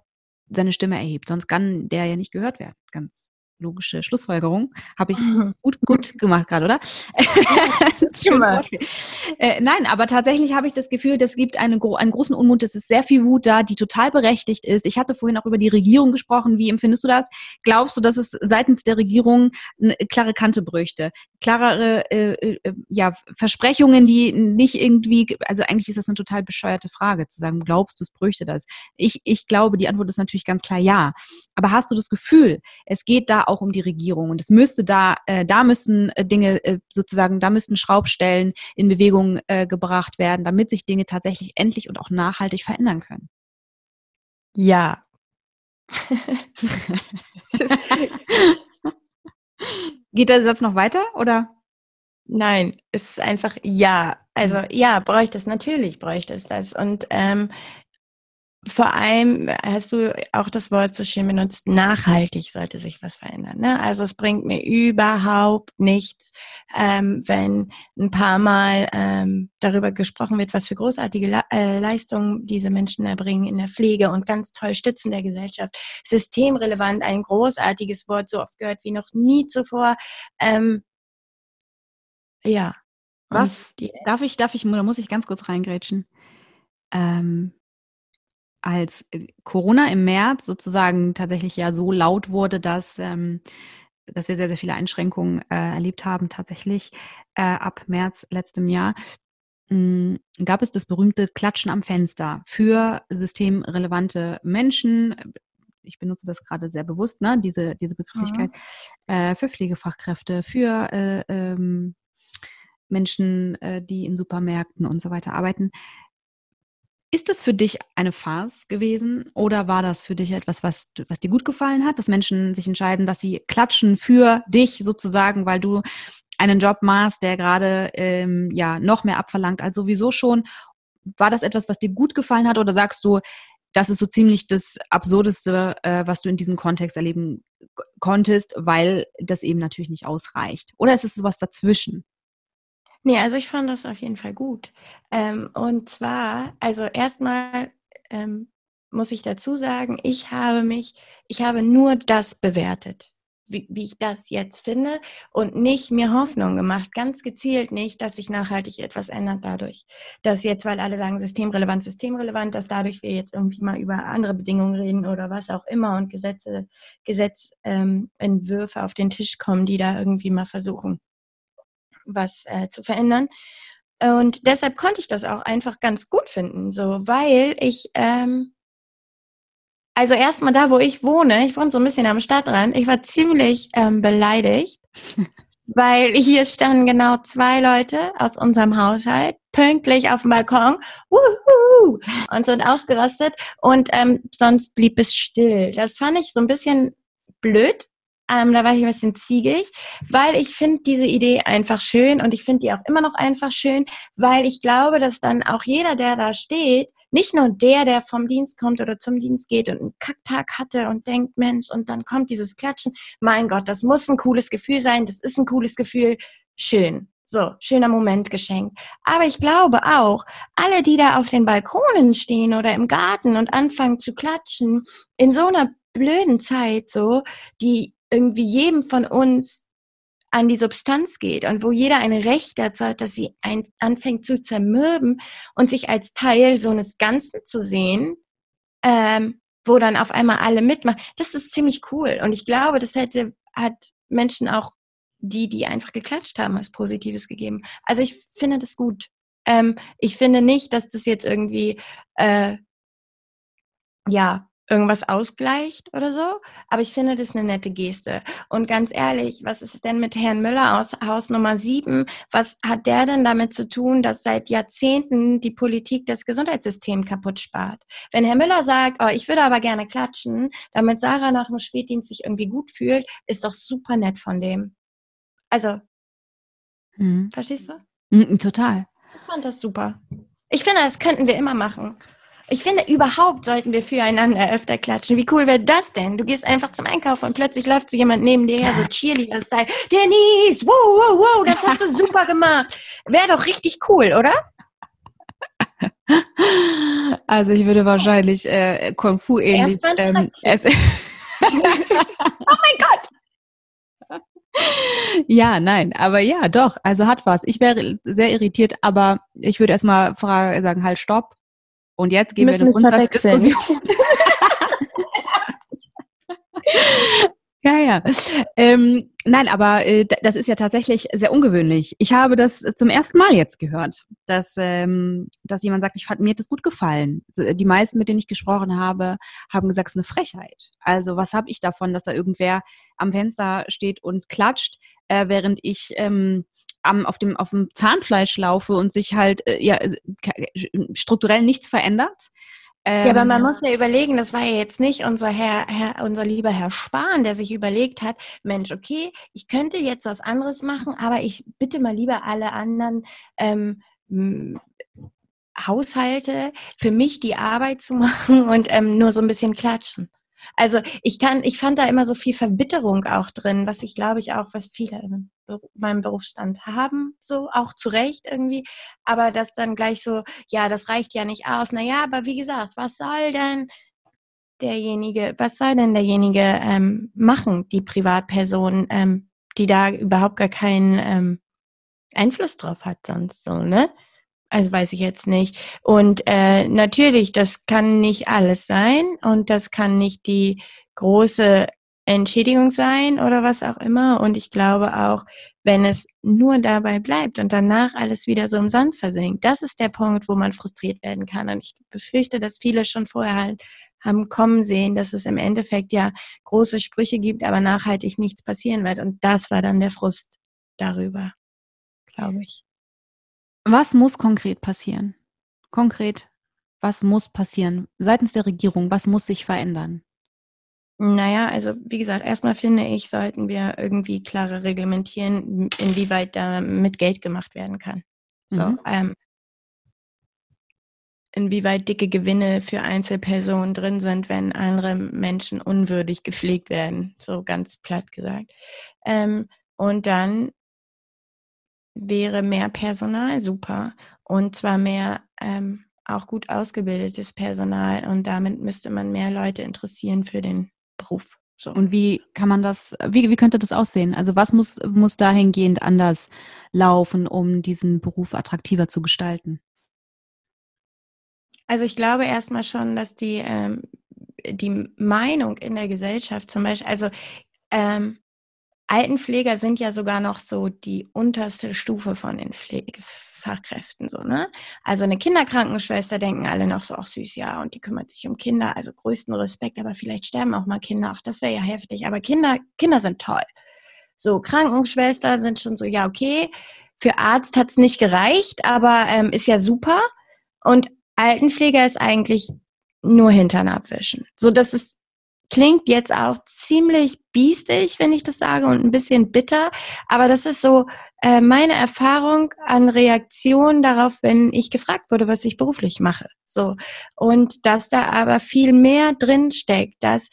Speaker 2: seine Stimme erhebt. Sonst kann der ja nicht gehört werden. Ganz logische Schlussfolgerung. Habe ich gut, gut gemacht gerade, oder?
Speaker 1: Ja,
Speaker 2: äh, nein, aber tatsächlich habe ich das Gefühl, das gibt eine, einen großen Unmut. Es ist sehr viel Wut da, die total berechtigt ist. Ich hatte vorhin auch über die Regierung gesprochen. Wie empfindest du das? Glaubst du, dass es seitens der Regierung eine klare Kante bräuchte? Klarere äh, äh, ja, Versprechungen, die nicht irgendwie, also eigentlich ist das eine total bescheuerte Frage, zu sagen, glaubst du, es bräuchte das? Ich, ich glaube, die Antwort ist natürlich ganz klar ja. Aber hast du das Gefühl, es geht da auch um die Regierung und es müsste da, äh, da müssen äh, Dinge äh, sozusagen, da müssten Schraubstellen in Bewegung äh, gebracht werden, damit sich Dinge tatsächlich endlich und auch nachhaltig verändern können.
Speaker 1: Ja.
Speaker 2: Geht der Satz noch weiter oder?
Speaker 1: Nein, es ist einfach ja. Also mhm. ja, bräuchte es, natürlich bräuchte es das. Und ähm, vor allem hast du auch das Wort so schön benutzt, nachhaltig sollte sich was verändern. Ne? Also es bringt mir überhaupt nichts, ähm, wenn ein paar Mal ähm, darüber gesprochen wird, was für großartige Le äh, Leistungen diese Menschen erbringen in der Pflege und ganz toll stützen der Gesellschaft. Systemrelevant, ein großartiges Wort, so oft gehört wie noch nie zuvor. Ähm, ja.
Speaker 2: Was darf ich, darf ich, oder muss ich ganz kurz reingrätschen? Ähm, als äh, Corona im März sozusagen tatsächlich ja so laut wurde, dass, ähm, dass wir sehr, sehr viele Einschränkungen äh, erlebt haben, tatsächlich äh, ab März letztem Jahr, mh, hm, gab es das berühmte Klatschen am Fenster für systemrelevante Menschen. Ich benutze das gerade sehr bewusst, ne? diese, diese Begrifflichkeit, mhm. äh, für Pflegefachkräfte, für äh, ähm, Menschen, äh, die in Supermärkten und so weiter arbeiten. Ist das für dich eine Farce gewesen oder war das für dich etwas, was, was dir gut gefallen hat, dass Menschen sich entscheiden, dass sie klatschen für dich sozusagen, weil du einen Job machst, der gerade ähm, ja noch mehr abverlangt als sowieso schon? War das etwas, was dir gut gefallen hat oder sagst du, das ist so ziemlich das Absurdeste, äh, was du in diesem Kontext erleben konntest, weil das eben natürlich nicht ausreicht? Oder ist es sowas dazwischen?
Speaker 1: Nee, also ich fand das auf jeden Fall gut. Ähm, und zwar, also erstmal ähm, muss ich dazu sagen, ich habe mich, ich habe nur das bewertet, wie, wie ich das jetzt finde und nicht mir Hoffnung gemacht, ganz gezielt nicht, dass sich nachhaltig etwas ändert dadurch. Dass jetzt, weil alle sagen systemrelevant, systemrelevant, dass dadurch wir jetzt irgendwie mal über andere Bedingungen reden oder was auch immer und Gesetze, Gesetzentwürfe ähm, auf den Tisch kommen, die da irgendwie mal versuchen, was äh, zu verändern. Und deshalb konnte ich das auch einfach ganz gut finden, so, weil ich, ähm, also erstmal da, wo ich wohne, ich wohne so ein bisschen am Stadtrand, ich war ziemlich ähm, beleidigt, weil hier standen genau zwei Leute aus unserem Haushalt pünktlich auf dem Balkon wuhu, und sind ausgerastet und ähm, sonst blieb es still. Das fand ich so ein bisschen blöd, ähm, da war ich ein bisschen ziegig, weil ich finde diese Idee einfach schön und ich finde die auch immer noch einfach schön, weil ich glaube, dass dann auch jeder, der da steht, nicht nur der, der vom Dienst kommt oder zum Dienst geht und einen Kacktag hatte und denkt, Mensch, und dann kommt dieses Klatschen. Mein Gott, das muss ein cooles Gefühl sein, das ist ein cooles Gefühl. Schön. So, schöner Moment geschenkt. Aber ich glaube auch, alle, die da auf den Balkonen stehen oder im Garten und anfangen zu klatschen, in so einer blöden Zeit so, die irgendwie jedem von uns an die Substanz geht und wo jeder ein Recht dazu hat, dass sie ein, anfängt zu zermürben und sich als Teil so eines Ganzen zu sehen, ähm, wo dann auf einmal alle mitmachen. Das ist ziemlich cool. Und ich glaube, das hätte, hat Menschen auch die, die einfach geklatscht haben, was Positives gegeben. Also ich finde das gut. Ähm, ich finde nicht, dass das jetzt irgendwie, äh, ja, irgendwas ausgleicht oder so. Aber ich finde das eine nette Geste. Und ganz ehrlich, was ist denn mit Herrn Müller aus Haus Nummer 7? Was hat der denn damit zu tun, dass seit Jahrzehnten die Politik das Gesundheitssystem kaputt spart? Wenn Herr Müller sagt, oh, ich würde aber gerne klatschen, damit Sarah nach dem Spätdienst sich irgendwie gut fühlt, ist doch super nett von dem. Also,
Speaker 2: mhm.
Speaker 1: verstehst du?
Speaker 2: Mhm, total.
Speaker 1: Ich fand das super. Ich finde, das könnten wir immer machen. Ich finde, überhaupt sollten wir füreinander öfter klatschen. Wie cool wäre das denn? Du gehst einfach zum Einkaufen und plötzlich läuft so jemand neben dir her, so Cheerleader-Style. Denise, wow, wow, wow, das hast du super gemacht. Wäre doch richtig cool, oder?
Speaker 2: Also ich würde wahrscheinlich äh, Kung Fu ähnlich. Ähm,
Speaker 1: oh mein Gott!
Speaker 2: ja, nein, aber ja, doch, also hat was. Ich wäre sehr irritiert, aber ich würde erstmal sagen, halt, stopp. Und jetzt gehen wir, in eine Grundsatzdiskussion. Ja, ja. Ähm, nein, aber äh, das ist ja tatsächlich sehr ungewöhnlich. Ich habe das zum ersten Mal jetzt gehört, dass, ähm, dass jemand sagt, ich fand, mir hat das gut gefallen. Die meisten, mit denen ich gesprochen habe, haben gesagt, es ist eine Frechheit. Also was habe ich davon, dass da irgendwer am Fenster steht und klatscht, äh, während ich ähm, am, auf, dem, auf dem Zahnfleisch laufe und sich halt äh, ja, strukturell nichts verändert.
Speaker 1: Ähm, ja, aber man ähm, muss ja überlegen, das war ja jetzt nicht unser Herr, Herr, unser lieber Herr Spahn, der sich überlegt hat, Mensch, okay, ich könnte jetzt was anderes machen, aber ich bitte mal lieber alle anderen ähm, Haushalte für mich die Arbeit zu machen und ähm, nur so ein bisschen klatschen. Also ich kann, ich fand da immer so viel Verbitterung auch drin, was ich glaube ich auch, was viele in meinem Berufsstand haben, so auch zu Recht irgendwie. Aber das dann gleich so, ja, das reicht ja nicht aus. Naja, aber wie gesagt, was soll denn derjenige, was soll denn derjenige ähm, machen, die Privatperson, ähm, die da überhaupt gar keinen ähm, Einfluss drauf hat sonst so, ne? Also weiß ich jetzt nicht. Und äh, natürlich, das kann nicht alles sein und das kann nicht die große Entschädigung sein oder was auch immer. Und ich glaube auch, wenn es nur dabei bleibt und danach alles wieder so im Sand versinkt, das ist der Punkt, wo man frustriert werden kann. Und ich befürchte, dass viele schon vorher halt haben kommen sehen, dass es im Endeffekt ja große Sprüche gibt, aber nachhaltig nichts passieren wird. Und das war dann der Frust darüber, glaube ich.
Speaker 2: Was muss konkret passieren? Konkret, was muss passieren seitens der Regierung? Was muss sich verändern?
Speaker 1: Naja, also wie gesagt, erstmal finde ich, sollten wir irgendwie klarer reglementieren, inwieweit da mit Geld gemacht werden kann. So, mhm. ähm, inwieweit dicke Gewinne für Einzelpersonen drin sind, wenn andere Menschen unwürdig gepflegt werden, so ganz platt gesagt. Ähm, und dann wäre mehr Personal super und zwar mehr ähm, auch gut ausgebildetes Personal und damit müsste man mehr Leute interessieren für den Beruf.
Speaker 2: So. Und wie kann man das, wie, wie könnte das aussehen? Also was muss, muss dahingehend anders laufen, um diesen Beruf attraktiver zu gestalten?
Speaker 1: Also ich glaube erstmal schon, dass die, ähm, die Meinung in der Gesellschaft zum Beispiel, also ähm, Altenpfleger sind ja sogar noch so die unterste Stufe von den Pflegefachkräften, so, ne? Also eine Kinderkrankenschwester denken alle noch so, ach süß, ja, und die kümmert sich um Kinder, also größten Respekt, aber vielleicht sterben auch mal Kinder, ach, das wäre ja heftig, aber Kinder, Kinder sind toll. So, Krankenschwester sind schon so, ja, okay, für Arzt hat's nicht gereicht, aber ähm, ist ja super. Und Altenpfleger ist eigentlich nur Hintern abwischen. So, das ist klingt jetzt auch ziemlich biestig, wenn ich das sage, und ein bisschen bitter. Aber das ist so äh, meine Erfahrung an Reaktionen darauf, wenn ich gefragt wurde, was ich beruflich mache. So. Und dass da aber viel mehr drin steckt, dass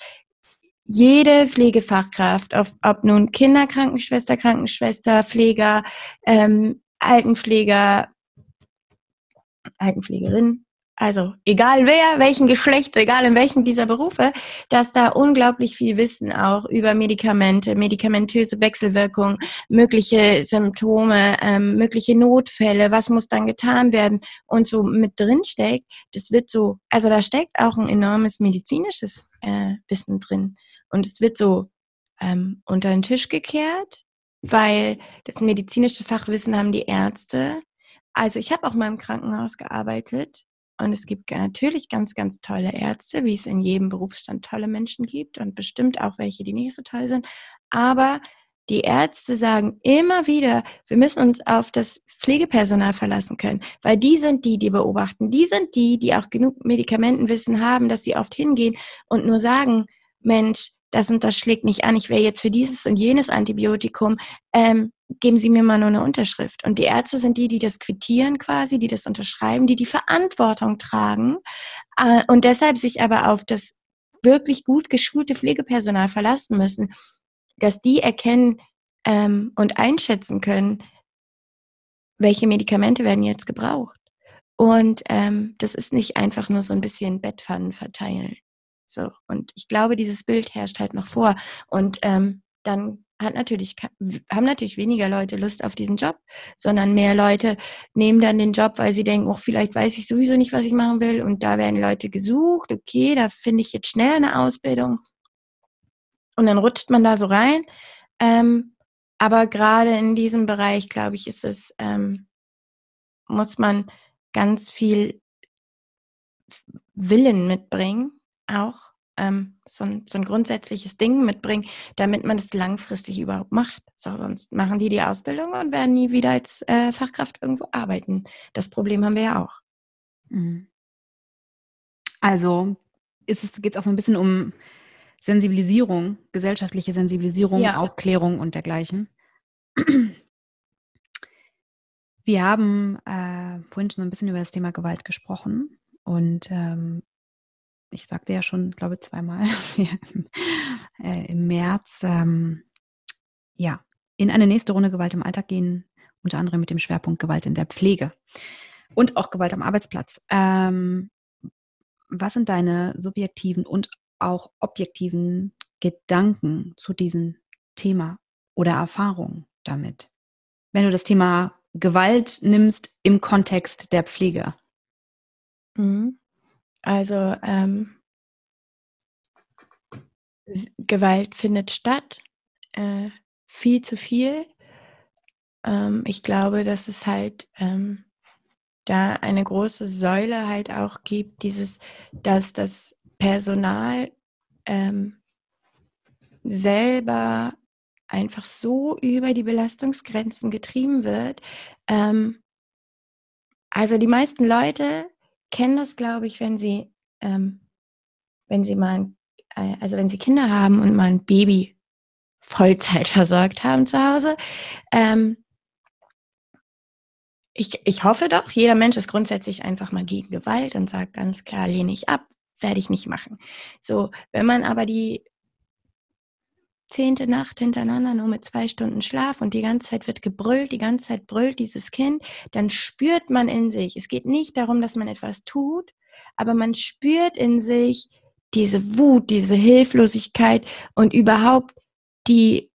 Speaker 1: jede Pflegefachkraft, ob, ob nun Kinderkrankenschwester, Krankenschwester, Pfleger, ähm, Altenpfleger, Altenpflegerin, also egal wer, welchen Geschlechts, egal in welchem dieser Berufe, dass da unglaublich viel Wissen auch über Medikamente, medikamentöse Wechselwirkungen, mögliche Symptome, ähm, mögliche Notfälle, was muss dann getan werden und so mit drin steckt. Das wird so, also da steckt auch ein enormes medizinisches äh, Wissen drin und es wird so ähm, unter den Tisch gekehrt, weil das medizinische Fachwissen haben die Ärzte. Also ich habe auch mal im Krankenhaus gearbeitet und es gibt natürlich ganz, ganz tolle Ärzte, wie es in jedem Berufsstand tolle Menschen gibt und bestimmt auch welche, die nicht so toll sind. Aber die Ärzte sagen immer wieder, wir müssen uns auf das Pflegepersonal verlassen können, weil die sind die, die beobachten. Die sind die, die auch genug Medikamentenwissen haben, dass sie oft hingehen und nur sagen, Mensch, das und das schlägt nicht an, ich wäre jetzt für dieses und jenes Antibiotikum. Ähm, geben Sie mir mal nur eine Unterschrift. Und die Ärzte sind die, die das quittieren quasi, die das unterschreiben, die die Verantwortung tragen äh, und deshalb sich aber auf das wirklich gut geschulte Pflegepersonal verlassen müssen, dass die erkennen ähm, und einschätzen können, welche Medikamente werden jetzt gebraucht. Und ähm, das ist nicht einfach nur so ein bisschen Bettpfannen verteilen. So, und ich glaube, dieses Bild herrscht halt noch vor. Und ähm, dann hat natürlich, haben natürlich weniger Leute Lust auf diesen Job, sondern mehr Leute nehmen dann den Job, weil sie denken, oh, vielleicht weiß ich sowieso nicht, was ich machen will. Und da werden Leute gesucht, okay, da finde ich jetzt schnell eine Ausbildung. Und dann rutscht man da so rein. Ähm, aber gerade in diesem Bereich, glaube ich, ist es, ähm, muss man ganz viel Willen mitbringen, auch ähm, so, ein, so ein grundsätzliches Ding mitbringen, damit man das langfristig überhaupt macht. So, sonst machen die die Ausbildung und werden nie wieder als äh, Fachkraft irgendwo arbeiten. Das Problem haben wir ja auch. Mhm.
Speaker 2: Also geht es auch so ein bisschen um Sensibilisierung, gesellschaftliche Sensibilisierung, ja. Aufklärung und dergleichen. Wir haben äh, vorhin schon ein bisschen über das Thema Gewalt gesprochen und ähm, ich sagte ja schon, glaube zweimal, dass wir im, äh, im März ähm, ja in eine nächste Runde Gewalt im Alltag gehen, unter anderem mit dem Schwerpunkt Gewalt in der Pflege und auch Gewalt am Arbeitsplatz. Ähm, was sind deine subjektiven und auch objektiven Gedanken zu diesem Thema oder Erfahrungen damit? Wenn du das Thema Gewalt nimmst im Kontext der Pflege.
Speaker 1: Mhm. Also ähm, Gewalt findet statt, äh, viel zu viel. Ähm, ich glaube, dass es halt ähm, da eine große Säule halt auch gibt, dieses, dass das Personal ähm, selber einfach so über die Belastungsgrenzen getrieben wird. Ähm, also die meisten Leute kennen das, glaube ich, wenn sie, ähm, wenn sie mal, äh, also wenn sie Kinder haben und mal ein Baby Vollzeit versorgt haben zu Hause. Ähm, ich, ich hoffe doch, jeder Mensch ist grundsätzlich einfach mal gegen Gewalt und sagt ganz klar, lehne ich ab, werde ich nicht machen. So, wenn man aber die zehnte Nacht hintereinander nur mit zwei Stunden Schlaf und die ganze Zeit wird gebrüllt, die ganze Zeit brüllt dieses Kind, dann spürt man in sich, es geht nicht darum, dass man etwas tut, aber man spürt in sich diese Wut, diese Hilflosigkeit und überhaupt die,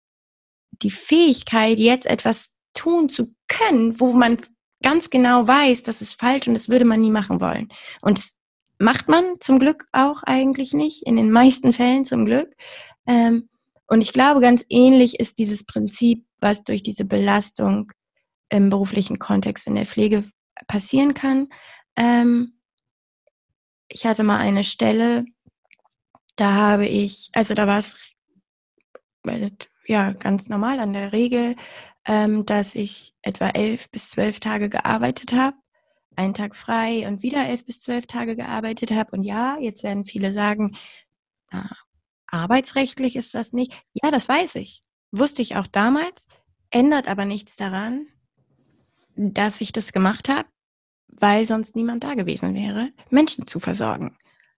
Speaker 1: die Fähigkeit, jetzt etwas tun zu können, wo man ganz genau weiß, das ist falsch und das würde man nie machen wollen. Und das macht man zum Glück auch eigentlich nicht, in den meisten Fällen zum Glück. Ähm, und ich glaube, ganz ähnlich ist dieses Prinzip, was durch diese Belastung im beruflichen Kontext in der Pflege passieren kann. Ähm, ich hatte mal eine Stelle, da habe ich, also da war es ja ganz normal an der Regel, ähm, dass ich etwa elf bis zwölf Tage gearbeitet habe, einen Tag frei und wieder elf bis zwölf Tage gearbeitet habe. Und ja, jetzt werden viele sagen, na, Arbeitsrechtlich ist das nicht. Ja, das weiß ich. Wusste ich auch damals, ändert aber nichts daran, dass ich das gemacht habe, weil sonst niemand da gewesen wäre, Menschen zu versorgen.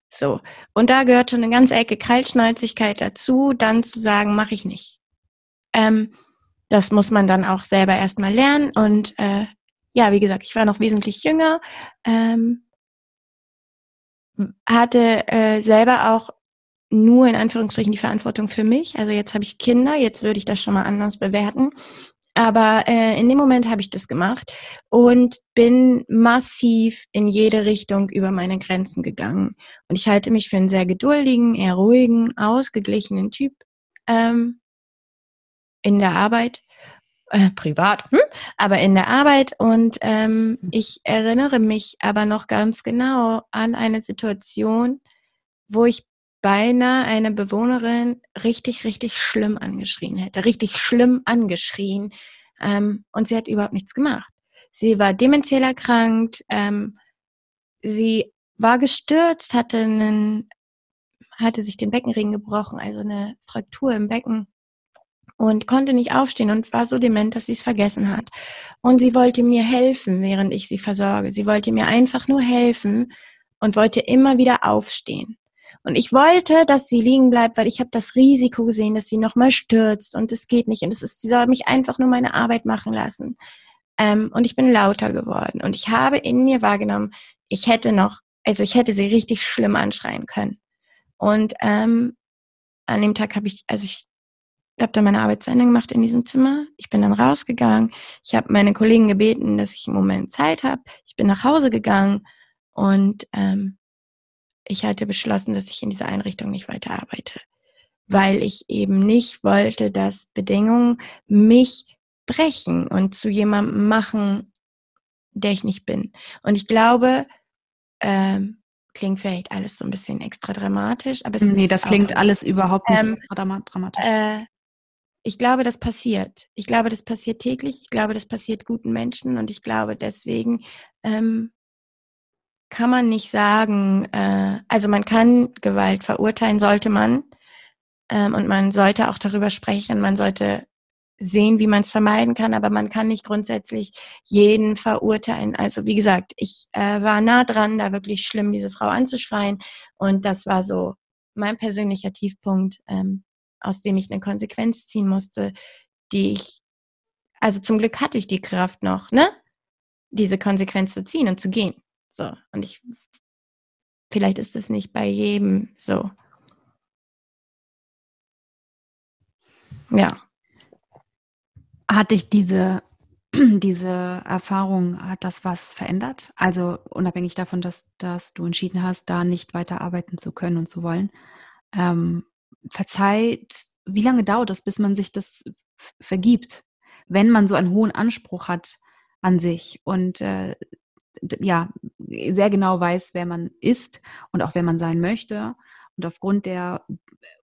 Speaker 1: So. Und da gehört schon eine ganze Ecke Kaltschnäuzigkeit dazu, dann zu sagen, mache ich nicht. Ähm, das muss man dann auch selber erstmal lernen. Und äh, ja, wie gesagt, ich war noch wesentlich jünger, ähm, hatte äh, selber auch nur in Anführungsstrichen die Verantwortung für mich. Also jetzt habe ich Kinder, jetzt würde ich das schon mal anders bewerten. Aber äh, in dem Moment habe ich das gemacht und bin massiv in jede Richtung über meine Grenzen gegangen. Und ich halte mich für einen sehr geduldigen, eher ruhigen, ausgeglichenen Typ ähm, in der Arbeit. Äh, privat, hm? aber in der Arbeit. Und ähm, ich erinnere mich aber noch ganz genau an eine Situation, wo ich beinahe eine Bewohnerin richtig, richtig schlimm angeschrien hätte. Richtig schlimm angeschrien. Ähm, und sie hat überhaupt nichts gemacht. Sie war dementiell erkrankt. Ähm, sie war gestürzt, hatte einen, hatte sich den Beckenring gebrochen, also eine Fraktur im Becken und konnte nicht aufstehen und war so dement, dass sie es vergessen hat. Und sie wollte mir helfen, während ich sie versorge. Sie wollte mir einfach nur helfen und wollte immer wieder aufstehen. Und ich wollte, dass sie liegen bleibt, weil ich habe das Risiko gesehen, dass sie nochmal stürzt und es geht nicht. Und es ist, sie soll mich einfach nur meine Arbeit machen lassen. Ähm, und ich bin lauter geworden. Und ich habe in mir wahrgenommen, ich hätte noch, also ich hätte sie richtig schlimm anschreien können. Und ähm, an dem Tag habe ich, also ich habe dann meine Arbeit zu Ende gemacht in diesem Zimmer. Ich bin dann rausgegangen. Ich habe meine Kollegen gebeten, dass ich einen Moment Zeit habe. Ich bin nach Hause gegangen und ähm, ich hatte beschlossen, dass ich in dieser Einrichtung nicht weiter arbeite, weil ich eben nicht wollte, dass Bedingungen mich brechen und zu jemandem machen, der ich nicht bin. Und ich glaube, ähm, klingt vielleicht alles so ein bisschen extra dramatisch, aber es
Speaker 2: nee,
Speaker 1: ist
Speaker 2: das klingt
Speaker 1: auch,
Speaker 2: alles überhaupt nicht
Speaker 1: ähm,
Speaker 2: extra dramatisch.
Speaker 1: Äh, ich glaube, das passiert. Ich glaube, das passiert täglich. Ich glaube, das passiert guten Menschen und ich glaube, deswegen ähm, kann man nicht sagen, äh, also man kann Gewalt verurteilen, sollte man. Ähm, und man sollte auch darüber sprechen. Man sollte sehen, wie man es vermeiden kann, aber man kann nicht grundsätzlich jeden verurteilen. Also wie gesagt, ich äh, war nah dran, da wirklich schlimm diese Frau anzuschreien und das war so mein persönlicher Tiefpunkt, ähm, aus dem ich eine Konsequenz ziehen musste, die ich, also zum Glück hatte ich die Kraft noch, ne, diese Konsequenz zu ziehen und zu gehen. So und ich, vielleicht ist es nicht bei jedem so. Ja.
Speaker 2: Hat dich diese, diese Erfahrung, hat das was verändert? Also unabhängig davon, dass, dass du entschieden hast, da nicht weiter arbeiten zu können und zu wollen. Ähm, verzeiht, wie lange dauert es, bis man sich das vergibt, wenn man so einen hohen Anspruch hat an sich und äh, ja, sehr genau weiß, wer man ist und auch wer man sein möchte. Und aufgrund der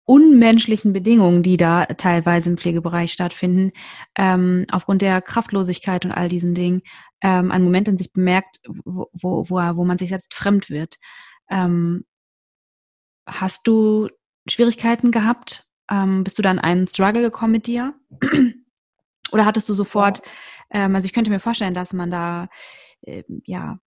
Speaker 2: unmenschlichen Bedingungen, die da teilweise im Pflegebereich stattfinden, ähm, aufgrund der Kraftlosigkeit und all diesen Dingen, ähm, ein Moment in sich bemerkt, wo, wo, wo, wo man sich selbst fremd wird. Ähm, hast du Schwierigkeiten gehabt? Ähm, bist du dann einen Struggle gekommen mit dir? Oder hattest du sofort, ähm, also ich könnte mir vorstellen, dass man da äh, ja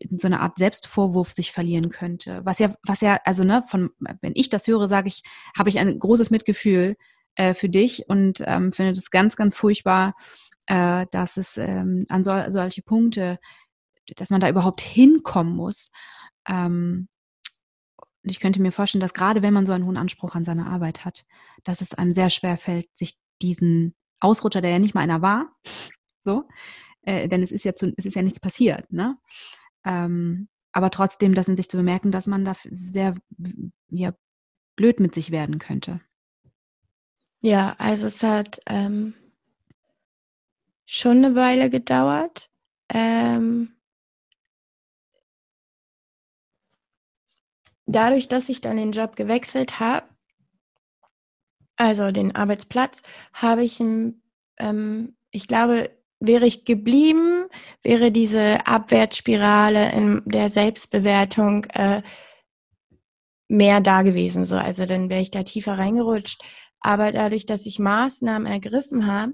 Speaker 2: in so eine Art Selbstvorwurf sich verlieren könnte. Was ja, was ja, also ne, von wenn ich das höre, sage ich, habe ich ein großes Mitgefühl äh, für dich und ähm, finde das ganz, ganz furchtbar, äh, dass es ähm, an so, solche Punkte, dass man da überhaupt hinkommen muss. Ähm, und ich könnte mir vorstellen, dass gerade wenn man so einen hohen Anspruch an seine Arbeit hat, dass es einem sehr schwer fällt, sich diesen Ausrutscher, der ja nicht mal einer war, so, äh, denn es ist ja zu, es ist ja nichts passiert, ne? Ähm, aber trotzdem das in sich zu bemerken, dass man da sehr ja, blöd mit sich werden könnte.
Speaker 1: Ja, also es hat ähm, schon eine Weile gedauert. Ähm, dadurch, dass ich dann den Job gewechselt habe, also den Arbeitsplatz, habe ich, ähm, ich glaube, wäre ich geblieben, wäre diese Abwärtsspirale in der Selbstbewertung äh, mehr da gewesen. So. Also dann wäre ich da tiefer reingerutscht. Aber dadurch, dass ich Maßnahmen ergriffen habe,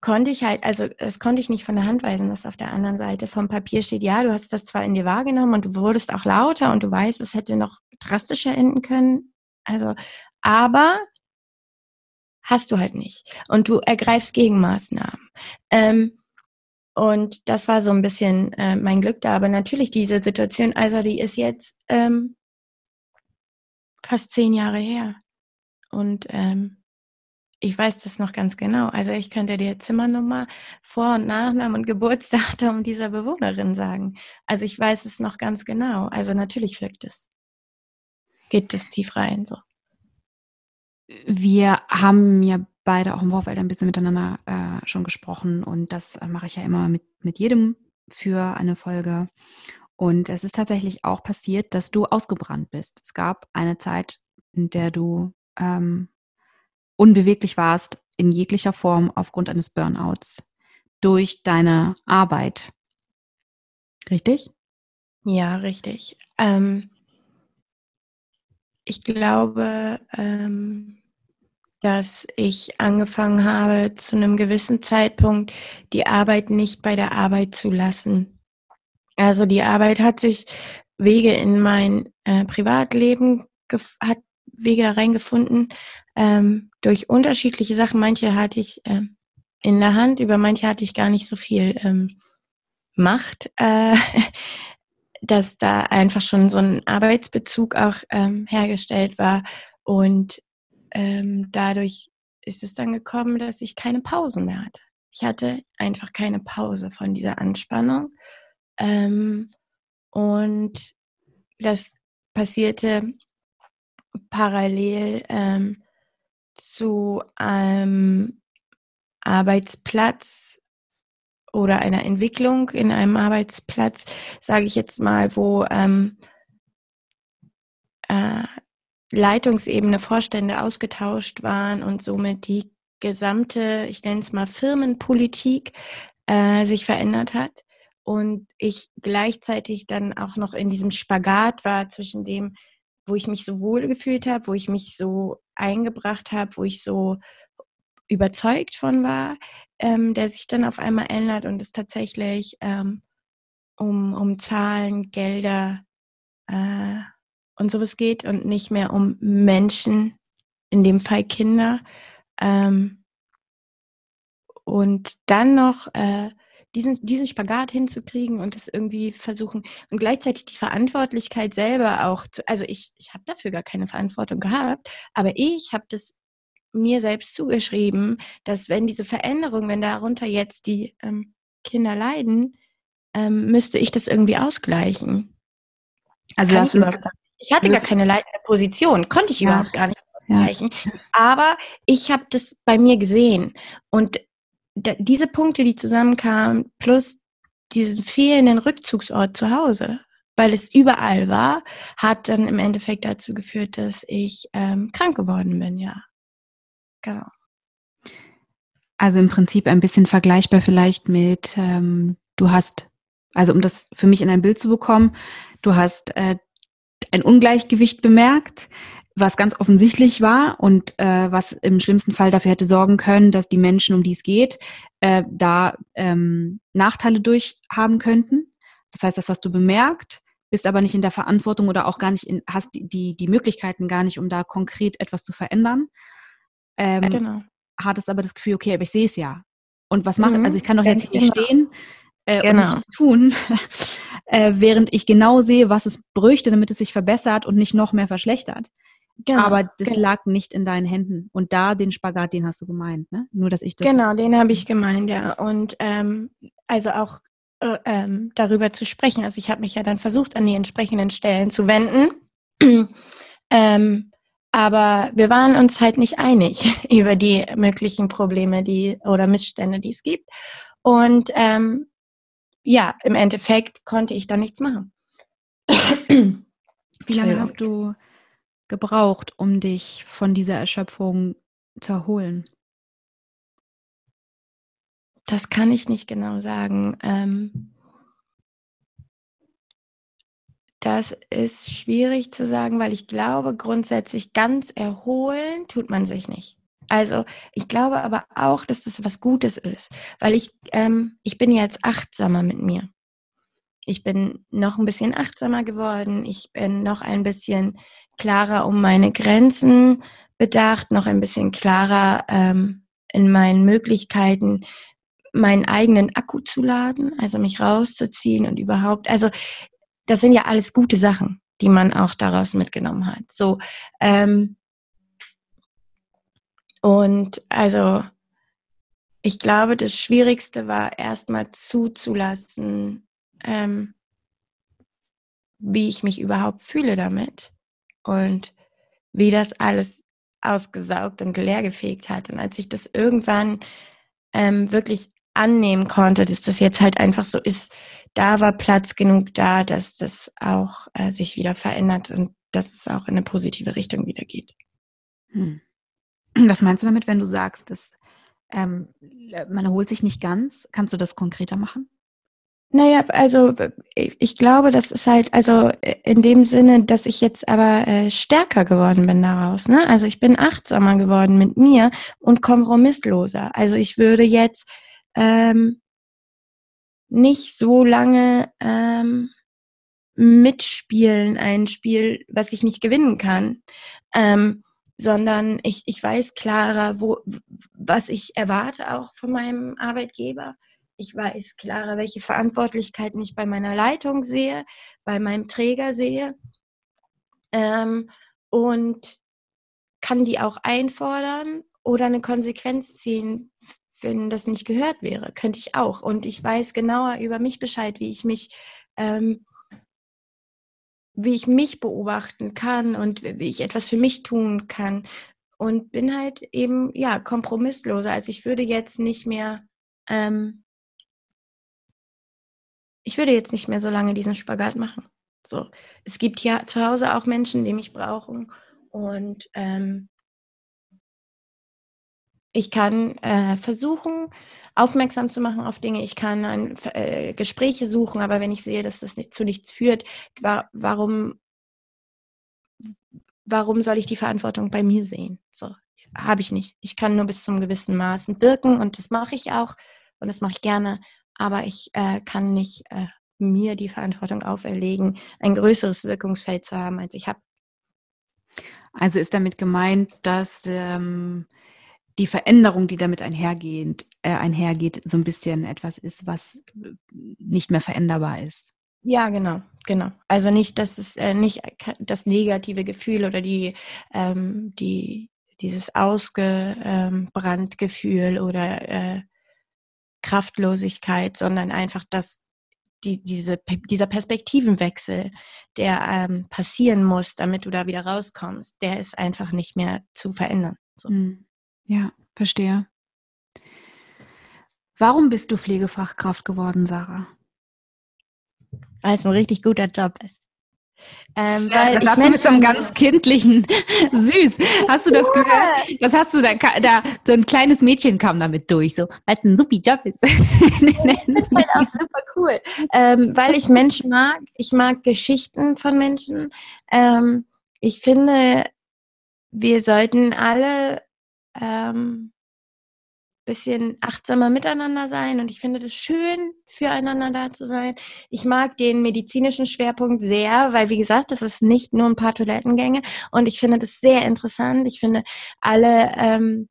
Speaker 1: konnte ich halt, also das konnte ich nicht von der Hand weisen, dass auf der anderen Seite vom Papier steht, ja, du hast das zwar in dir wahrgenommen und du wurdest auch lauter und du weißt, es hätte noch drastischer enden können. Also, aber hast du halt nicht. Und du ergreifst Gegenmaßnahmen. Ähm, und das war so ein bisschen äh, mein Glück da. Aber natürlich diese Situation, also die ist jetzt ähm, fast zehn Jahre her. Und ähm, ich weiß das noch ganz genau. Also ich könnte dir Zimmernummer, Vor- und Nachnamen und Geburtsdatum dieser Bewohnerin sagen. Also ich weiß es noch ganz genau. Also natürlich wirkt es. Geht es tief rein so.
Speaker 2: Wir haben ja beide auch im Vorfeld ein bisschen miteinander äh, schon gesprochen und das äh, mache ich ja immer mit, mit jedem für eine Folge. Und es ist tatsächlich auch passiert, dass du ausgebrannt bist. Es gab eine Zeit, in der du ähm, unbeweglich warst in jeglicher Form aufgrund eines Burnouts durch deine Arbeit. Richtig?
Speaker 1: Ja, richtig. Ähm, ich glaube, ähm, dass ich angefangen habe, zu einem gewissen Zeitpunkt die Arbeit nicht bei der Arbeit zu lassen. Also die Arbeit hat sich Wege in mein äh, Privatleben, hat Wege reingefunden ähm, durch unterschiedliche Sachen. Manche hatte ich äh, in der Hand, über manche hatte ich gar nicht so viel ähm, Macht. Äh, dass da einfach schon so ein Arbeitsbezug auch ähm, hergestellt war und ähm, dadurch ist es dann gekommen, dass ich keine Pausen mehr hatte. Ich hatte einfach keine Pause von dieser Anspannung. Ähm, und das passierte parallel ähm, zu einem Arbeitsplatz oder einer Entwicklung in einem Arbeitsplatz, sage ich jetzt mal, wo ähm, äh, Leitungsebene, Vorstände ausgetauscht waren und somit die gesamte, ich nenne es mal Firmenpolitik, äh, sich verändert hat. Und ich gleichzeitig dann auch noch in diesem Spagat war zwischen dem, wo ich mich so wohl gefühlt habe, wo ich mich so eingebracht habe, wo ich so überzeugt von war, ähm, der sich dann auf einmal ändert und es tatsächlich ähm, um, um Zahlen, Gelder äh, und sowas geht und nicht mehr um Menschen, in dem Fall Kinder. Ähm, und dann noch äh, diesen, diesen Spagat hinzukriegen und es irgendwie versuchen und gleichzeitig die Verantwortlichkeit selber auch zu, also ich, ich habe dafür gar keine Verantwortung gehabt, aber ich habe das mir selbst zugeschrieben, dass wenn diese Veränderung, wenn darunter jetzt die ähm, Kinder leiden, ähm, müsste ich das irgendwie ausgleichen. Also das ich hatte gar keine leitende Position, konnte ich ja. überhaupt gar nicht ausgleichen. Ja. Aber ich habe das bei mir gesehen und diese Punkte, die zusammenkamen, plus diesen fehlenden Rückzugsort zu Hause, weil es überall war, hat dann im Endeffekt dazu geführt, dass ich ähm, krank geworden bin, ja. Genau.
Speaker 2: Also im Prinzip ein bisschen vergleichbar vielleicht mit, ähm, du hast, also um das für mich in ein Bild zu bekommen, du hast äh, ein Ungleichgewicht bemerkt, was ganz offensichtlich war und äh, was im schlimmsten Fall dafür hätte sorgen können, dass die Menschen, um die es geht, äh, da ähm, Nachteile durchhaben könnten. Das heißt, das hast du bemerkt, bist aber nicht in der Verantwortung oder auch gar nicht in, hast die, die Möglichkeiten gar nicht, um da konkret etwas zu verändern. Ähm, genau. Hattest aber das Gefühl, okay, aber ich sehe es ja. Und was mache mhm. Also ich kann doch jetzt hier genau. stehen äh, genau. und nichts tun, äh, während ich genau sehe, was es bräuchte, damit es sich verbessert und nicht noch mehr verschlechtert. Genau, aber das genau. lag nicht in deinen Händen. Und da den Spagat, den hast du gemeint, ne? Nur, dass ich das.
Speaker 1: Genau, den habe ich gemeint, ja. Und ähm, also auch äh, ähm, darüber zu sprechen. Also ich habe mich ja dann versucht, an die entsprechenden Stellen zu wenden. ähm, aber wir waren uns halt nicht einig über die möglichen Probleme, die oder Missstände, die es gibt. Und ähm, ja, im Endeffekt konnte ich da nichts machen.
Speaker 2: Wie lange hast du gebraucht, um dich von dieser Erschöpfung zu erholen?
Speaker 1: Das kann ich nicht genau sagen. Ähm, das ist schwierig zu sagen, weil ich glaube, grundsätzlich ganz erholen tut man sich nicht. Also ich glaube aber auch, dass das was Gutes ist, weil ich, ähm, ich bin jetzt achtsamer mit mir. Ich bin noch ein bisschen achtsamer geworden. Ich bin noch ein bisschen klarer um meine Grenzen bedacht, noch ein bisschen klarer ähm, in meinen Möglichkeiten, meinen eigenen Akku zu laden, also mich rauszuziehen und überhaupt, also das sind ja alles gute Sachen, die man auch daraus mitgenommen hat. So ähm, und also ich glaube, das Schwierigste war erstmal zuzulassen, ähm, wie ich mich überhaupt fühle damit und wie das alles ausgesaugt und leergefegt hat. Und als ich das irgendwann ähm, wirklich annehmen konnte, dass das jetzt halt einfach so ist, da war Platz genug da, dass das auch äh, sich wieder verändert und dass es auch in eine positive Richtung wieder geht.
Speaker 2: Hm. Was meinst du damit, wenn du sagst, dass ähm, man erholt sich nicht ganz? Kannst du das konkreter machen?
Speaker 1: Naja, also ich glaube, das ist halt, also in dem Sinne, dass ich jetzt aber äh, stärker geworden bin daraus. Ne? Also ich bin achtsamer geworden mit mir und kompromissloser. Also ich würde jetzt ähm, nicht so lange ähm, mitspielen, ein Spiel, was ich nicht gewinnen kann, ähm, sondern ich, ich weiß klarer, wo, was ich erwarte auch von meinem Arbeitgeber. Ich weiß klarer, welche Verantwortlichkeiten ich bei meiner Leitung sehe, bei meinem Träger sehe. Ähm, und kann die auch einfordern oder eine Konsequenz ziehen, wenn das nicht gehört wäre. Könnte ich auch. Und ich weiß genauer über mich Bescheid, wie ich mich, ähm, wie ich mich beobachten kann und wie ich etwas für mich tun kann. Und bin halt eben, ja, kompromissloser. Also ich würde jetzt nicht mehr, ähm, ich würde jetzt nicht mehr so lange diesen Spagat machen. So, es gibt ja zu Hause auch Menschen, die mich brauchen. Und ähm, ich kann äh, versuchen, aufmerksam zu machen auf Dinge. Ich kann ein, äh, Gespräche suchen, aber wenn ich sehe, dass das nicht, zu nichts führt, wa warum, warum soll ich die Verantwortung bei mir sehen? So, habe ich nicht. Ich kann nur bis zum gewissen Maßen wirken und das mache ich auch und das mache ich gerne, aber ich äh, kann nicht äh, mir die Verantwortung auferlegen, ein größeres Wirkungsfeld zu haben, als ich habe.
Speaker 2: Also ist damit gemeint, dass ähm, die Veränderung, die damit einhergeht, äh, einhergeht, so ein bisschen etwas ist, was nicht mehr veränderbar ist.
Speaker 1: Ja, genau, genau. Also nicht, dass es äh, nicht das negative Gefühl oder die, ähm, die dieses ausgebrannt Gefühl oder äh, Kraftlosigkeit, sondern einfach das die, diese, dieser Perspektivenwechsel, der ähm, passieren muss, damit du da wieder rauskommst, der ist einfach nicht mehr zu verändern. So. Hm.
Speaker 2: Ja, verstehe. Warum bist du Pflegefachkraft geworden, Sarah?
Speaker 1: Weil es ein richtig guter Job ist.
Speaker 2: Ähm, weil das hast du mit so einem ganz kindlichen Süß. Hast du das ja. gehört? Das hast du da, da, so ein kleines Mädchen kam damit durch, so, weil es ein supi Job ist. das
Speaker 1: ist halt auch super cool. Ähm, weil ich Menschen mag. Ich mag Geschichten von Menschen. Ähm, ich finde, wir sollten alle ähm, bisschen achtsamer miteinander sein und ich finde das schön, füreinander da zu sein. Ich mag den medizinischen Schwerpunkt sehr, weil wie gesagt, das ist nicht nur ein paar Toilettengänge und ich finde das sehr interessant. Ich finde alle ähm,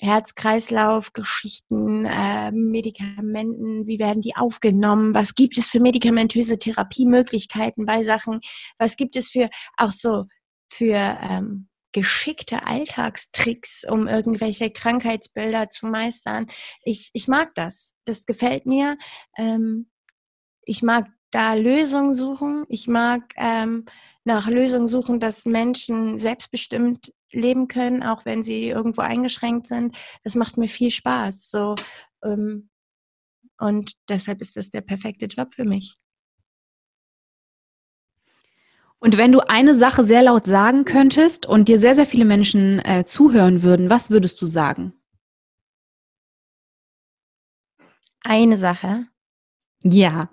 Speaker 1: Herz-Kreislauf-Geschichten, äh, Medikamenten, wie werden die aufgenommen, was gibt es für medikamentöse Therapiemöglichkeiten bei Sachen, was gibt es für auch so für ähm, geschickte Alltagstricks, um irgendwelche Krankheitsbilder zu meistern. Ich, ich mag das. Das gefällt mir. Ähm, ich mag da Lösungen suchen. Ich mag ähm, nach Lösungen suchen, dass Menschen selbstbestimmt leben können, auch wenn sie irgendwo eingeschränkt sind. Das macht mir viel Spaß. So, ähm, und deshalb ist das der perfekte Job für mich.
Speaker 2: Und wenn du eine Sache sehr laut sagen könntest und dir sehr, sehr viele Menschen äh, zuhören würden, was würdest du sagen?
Speaker 1: Eine Sache.
Speaker 2: Ja.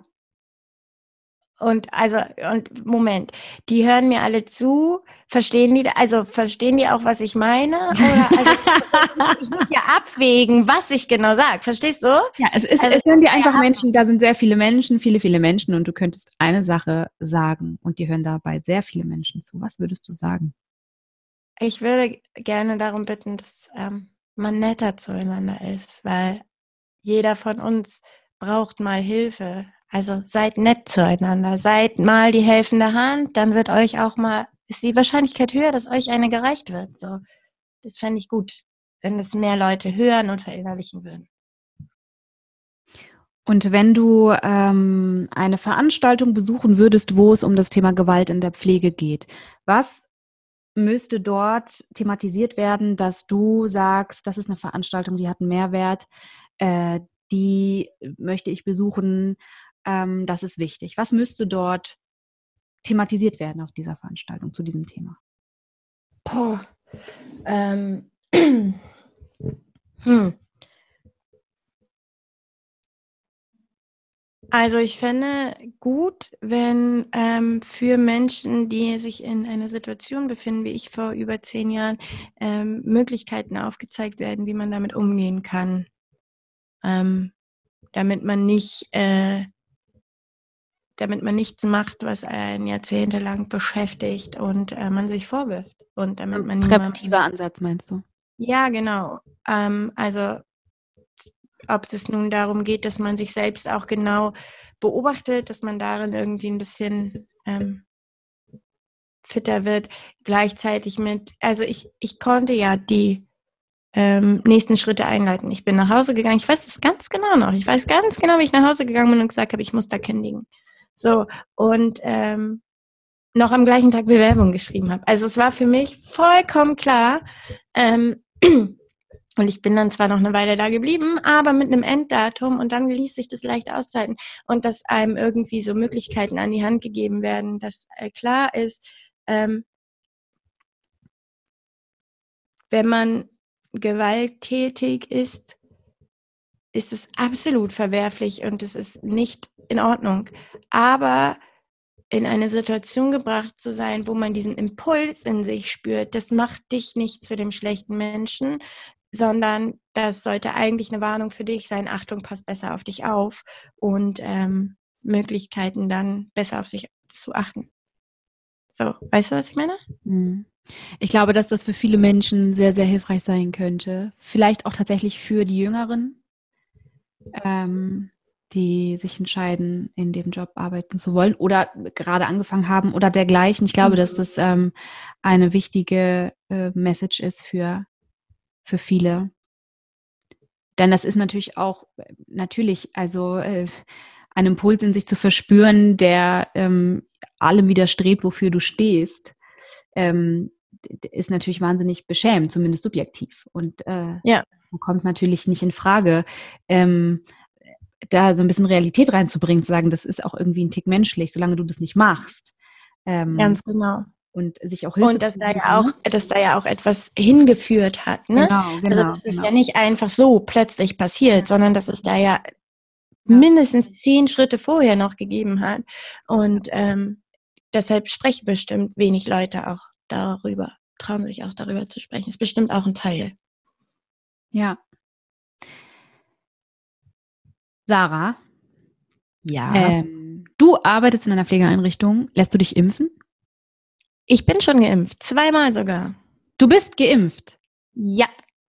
Speaker 1: Und also, und Moment, die hören mir alle zu, verstehen die, also verstehen die auch, was ich meine? Oder also, ich muss ja abwägen, was ich genau sage. Verstehst du?
Speaker 2: Ja, es, ist, also, es hören dir einfach Menschen, da sind sehr viele Menschen, viele, viele Menschen und du könntest eine Sache sagen und die hören dabei sehr viele Menschen zu. Was würdest du sagen?
Speaker 1: Ich würde gerne darum bitten, dass ähm, man netter zueinander ist, weil jeder von uns braucht mal Hilfe also seid nett zueinander, seid mal die helfende Hand, dann wird euch auch mal, ist die Wahrscheinlichkeit höher, dass euch eine gereicht wird. So, das fände ich gut, wenn es mehr Leute hören und verinnerlichen würden.
Speaker 2: Und wenn du ähm, eine Veranstaltung besuchen würdest, wo es um das Thema Gewalt in der Pflege geht, was müsste dort thematisiert werden, dass du sagst, das ist eine Veranstaltung, die hat einen Mehrwert, äh, die möchte ich besuchen, ähm, das ist wichtig. Was müsste dort thematisiert werden auf dieser Veranstaltung zu diesem Thema?
Speaker 1: Boah. Ähm. hm. Also ich fände gut, wenn ähm, für Menschen, die sich in einer Situation befinden, wie ich vor über zehn Jahren, ähm, Möglichkeiten aufgezeigt werden, wie man damit umgehen kann, ähm, damit man nicht äh, damit man nichts macht, was einen jahrzehntelang beschäftigt und äh, man sich vorwirft. Und damit man
Speaker 2: Präventiver Ansatz meinst du?
Speaker 1: Ja, genau. Ähm, also ob es nun darum geht, dass man sich selbst auch genau beobachtet, dass man darin irgendwie ein bisschen ähm, fitter wird, gleichzeitig mit, also ich, ich konnte ja die ähm, nächsten Schritte einleiten. Ich bin nach Hause gegangen. Ich weiß das ganz genau noch. Ich weiß ganz genau, wie ich nach Hause gegangen bin und gesagt habe, ich muss da kündigen. So, und ähm, noch am gleichen Tag Bewerbung geschrieben habe. Also es war für mich vollkommen klar. Ähm, und ich bin dann zwar noch eine Weile da geblieben, aber mit einem Enddatum und dann ließ sich das leicht aushalten und dass einem irgendwie so Möglichkeiten an die Hand gegeben werden, dass äh, klar ist, ähm, wenn man gewalttätig ist, ist es absolut verwerflich und es ist nicht in Ordnung. Aber in eine Situation gebracht zu sein, wo man diesen Impuls in sich spürt, das macht dich nicht zu dem schlechten Menschen, sondern das sollte eigentlich eine Warnung für dich sein. Achtung, pass besser auf dich auf und ähm, Möglichkeiten dann besser auf sich zu achten. So, weißt du, was ich meine?
Speaker 2: Mhm. Ich glaube, dass das für viele Menschen sehr, sehr hilfreich sein könnte. Vielleicht auch tatsächlich für die Jüngeren, ähm, die sich entscheiden, in dem Job arbeiten zu wollen oder gerade angefangen haben oder dergleichen. Ich glaube, dass das ähm, eine wichtige äh, Message ist für, für viele. Denn das ist natürlich auch, natürlich, also äh, ein Impuls in sich zu verspüren, der ähm, allem widerstrebt, wofür du stehst. Ähm, ist natürlich wahnsinnig beschämend, zumindest subjektiv. Und äh, ja. Kommt natürlich nicht in Frage, ähm, da so ein bisschen Realität reinzubringen, zu sagen, das ist auch irgendwie ein Tick menschlich, solange du das nicht machst.
Speaker 1: Ähm, Ganz genau.
Speaker 2: Und sich auch Hilfe
Speaker 1: Und dass da ja auch, ne? dass da ja auch etwas hingeführt hat. Ne? Genau, genau. Also das ist genau. ja nicht einfach so plötzlich passiert, sondern dass es da ja mindestens zehn Schritte vorher noch gegeben hat. Und ähm, deshalb sprechen bestimmt wenig Leute auch darüber, trauen sich auch darüber zu sprechen. Ist bestimmt auch ein Teil.
Speaker 2: Ja. Sarah.
Speaker 1: Ja.
Speaker 2: Ähm, du arbeitest in einer Pflegeeinrichtung. Lässt du dich impfen?
Speaker 1: Ich bin schon geimpft. Zweimal sogar.
Speaker 2: Du bist geimpft?
Speaker 1: Ja.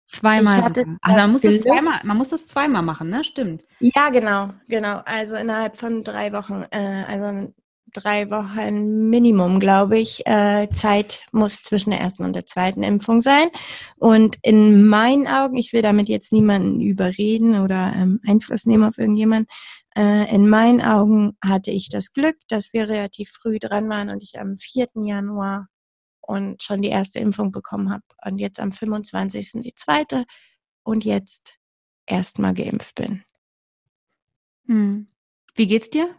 Speaker 2: Zweimal. Also man muss, das zweimal, man muss das zweimal machen, ne? Stimmt.
Speaker 1: Ja, genau, genau. Also innerhalb von drei Wochen. Äh, also drei Wochen Minimum, glaube ich, äh, Zeit muss zwischen der ersten und der zweiten Impfung sein. Und in meinen Augen, ich will damit jetzt niemanden überreden oder ähm, Einfluss nehmen auf irgendjemanden, äh, in meinen Augen hatte ich das Glück, dass wir relativ früh dran waren und ich am 4. Januar und schon die erste Impfung bekommen habe und jetzt am 25. die zweite und jetzt erstmal geimpft bin.
Speaker 2: Hm. Wie geht's dir?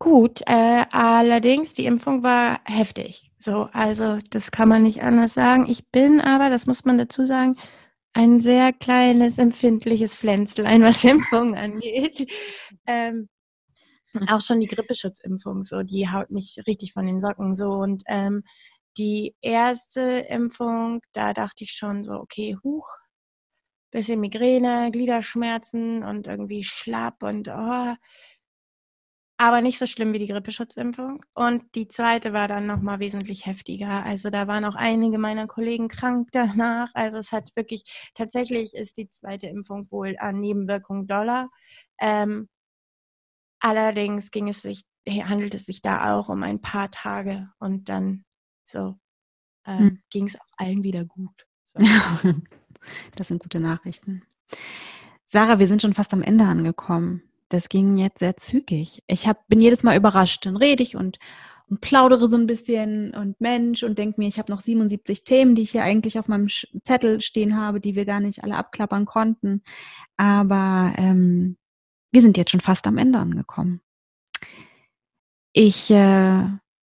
Speaker 1: Gut, äh, allerdings die Impfung war heftig. So, also das kann man nicht anders sagen. Ich bin aber, das muss man dazu sagen, ein sehr kleines, empfindliches Pflänzlein, was Impfungen angeht. Ähm, auch schon die Grippeschutzimpfung, so, die haut mich richtig von den Socken so. Und ähm, die erste Impfung, da dachte ich schon so, okay, huch, bisschen Migräne, Gliederschmerzen und irgendwie schlapp und oh, aber nicht so schlimm wie die Grippeschutzimpfung. Und die zweite war dann nochmal wesentlich heftiger. Also da waren auch einige meiner Kollegen krank danach. Also es hat wirklich, tatsächlich ist die zweite Impfung wohl an Nebenwirkungen doller. Ähm, allerdings ging es sich, handelt es sich da auch um ein paar Tage und dann so äh, hm. ging es auch allen wieder gut. So.
Speaker 2: das sind gute Nachrichten. Sarah, wir sind schon fast am Ende angekommen das ging jetzt sehr zügig. Ich hab, bin jedes Mal überrascht. Dann rede ich und, und plaudere so ein bisschen und Mensch und denke mir, ich habe noch 77 Themen, die ich hier eigentlich auf meinem Zettel stehen habe, die wir gar nicht alle abklappern konnten. Aber ähm, wir sind jetzt schon fast am Ende angekommen. Ich äh,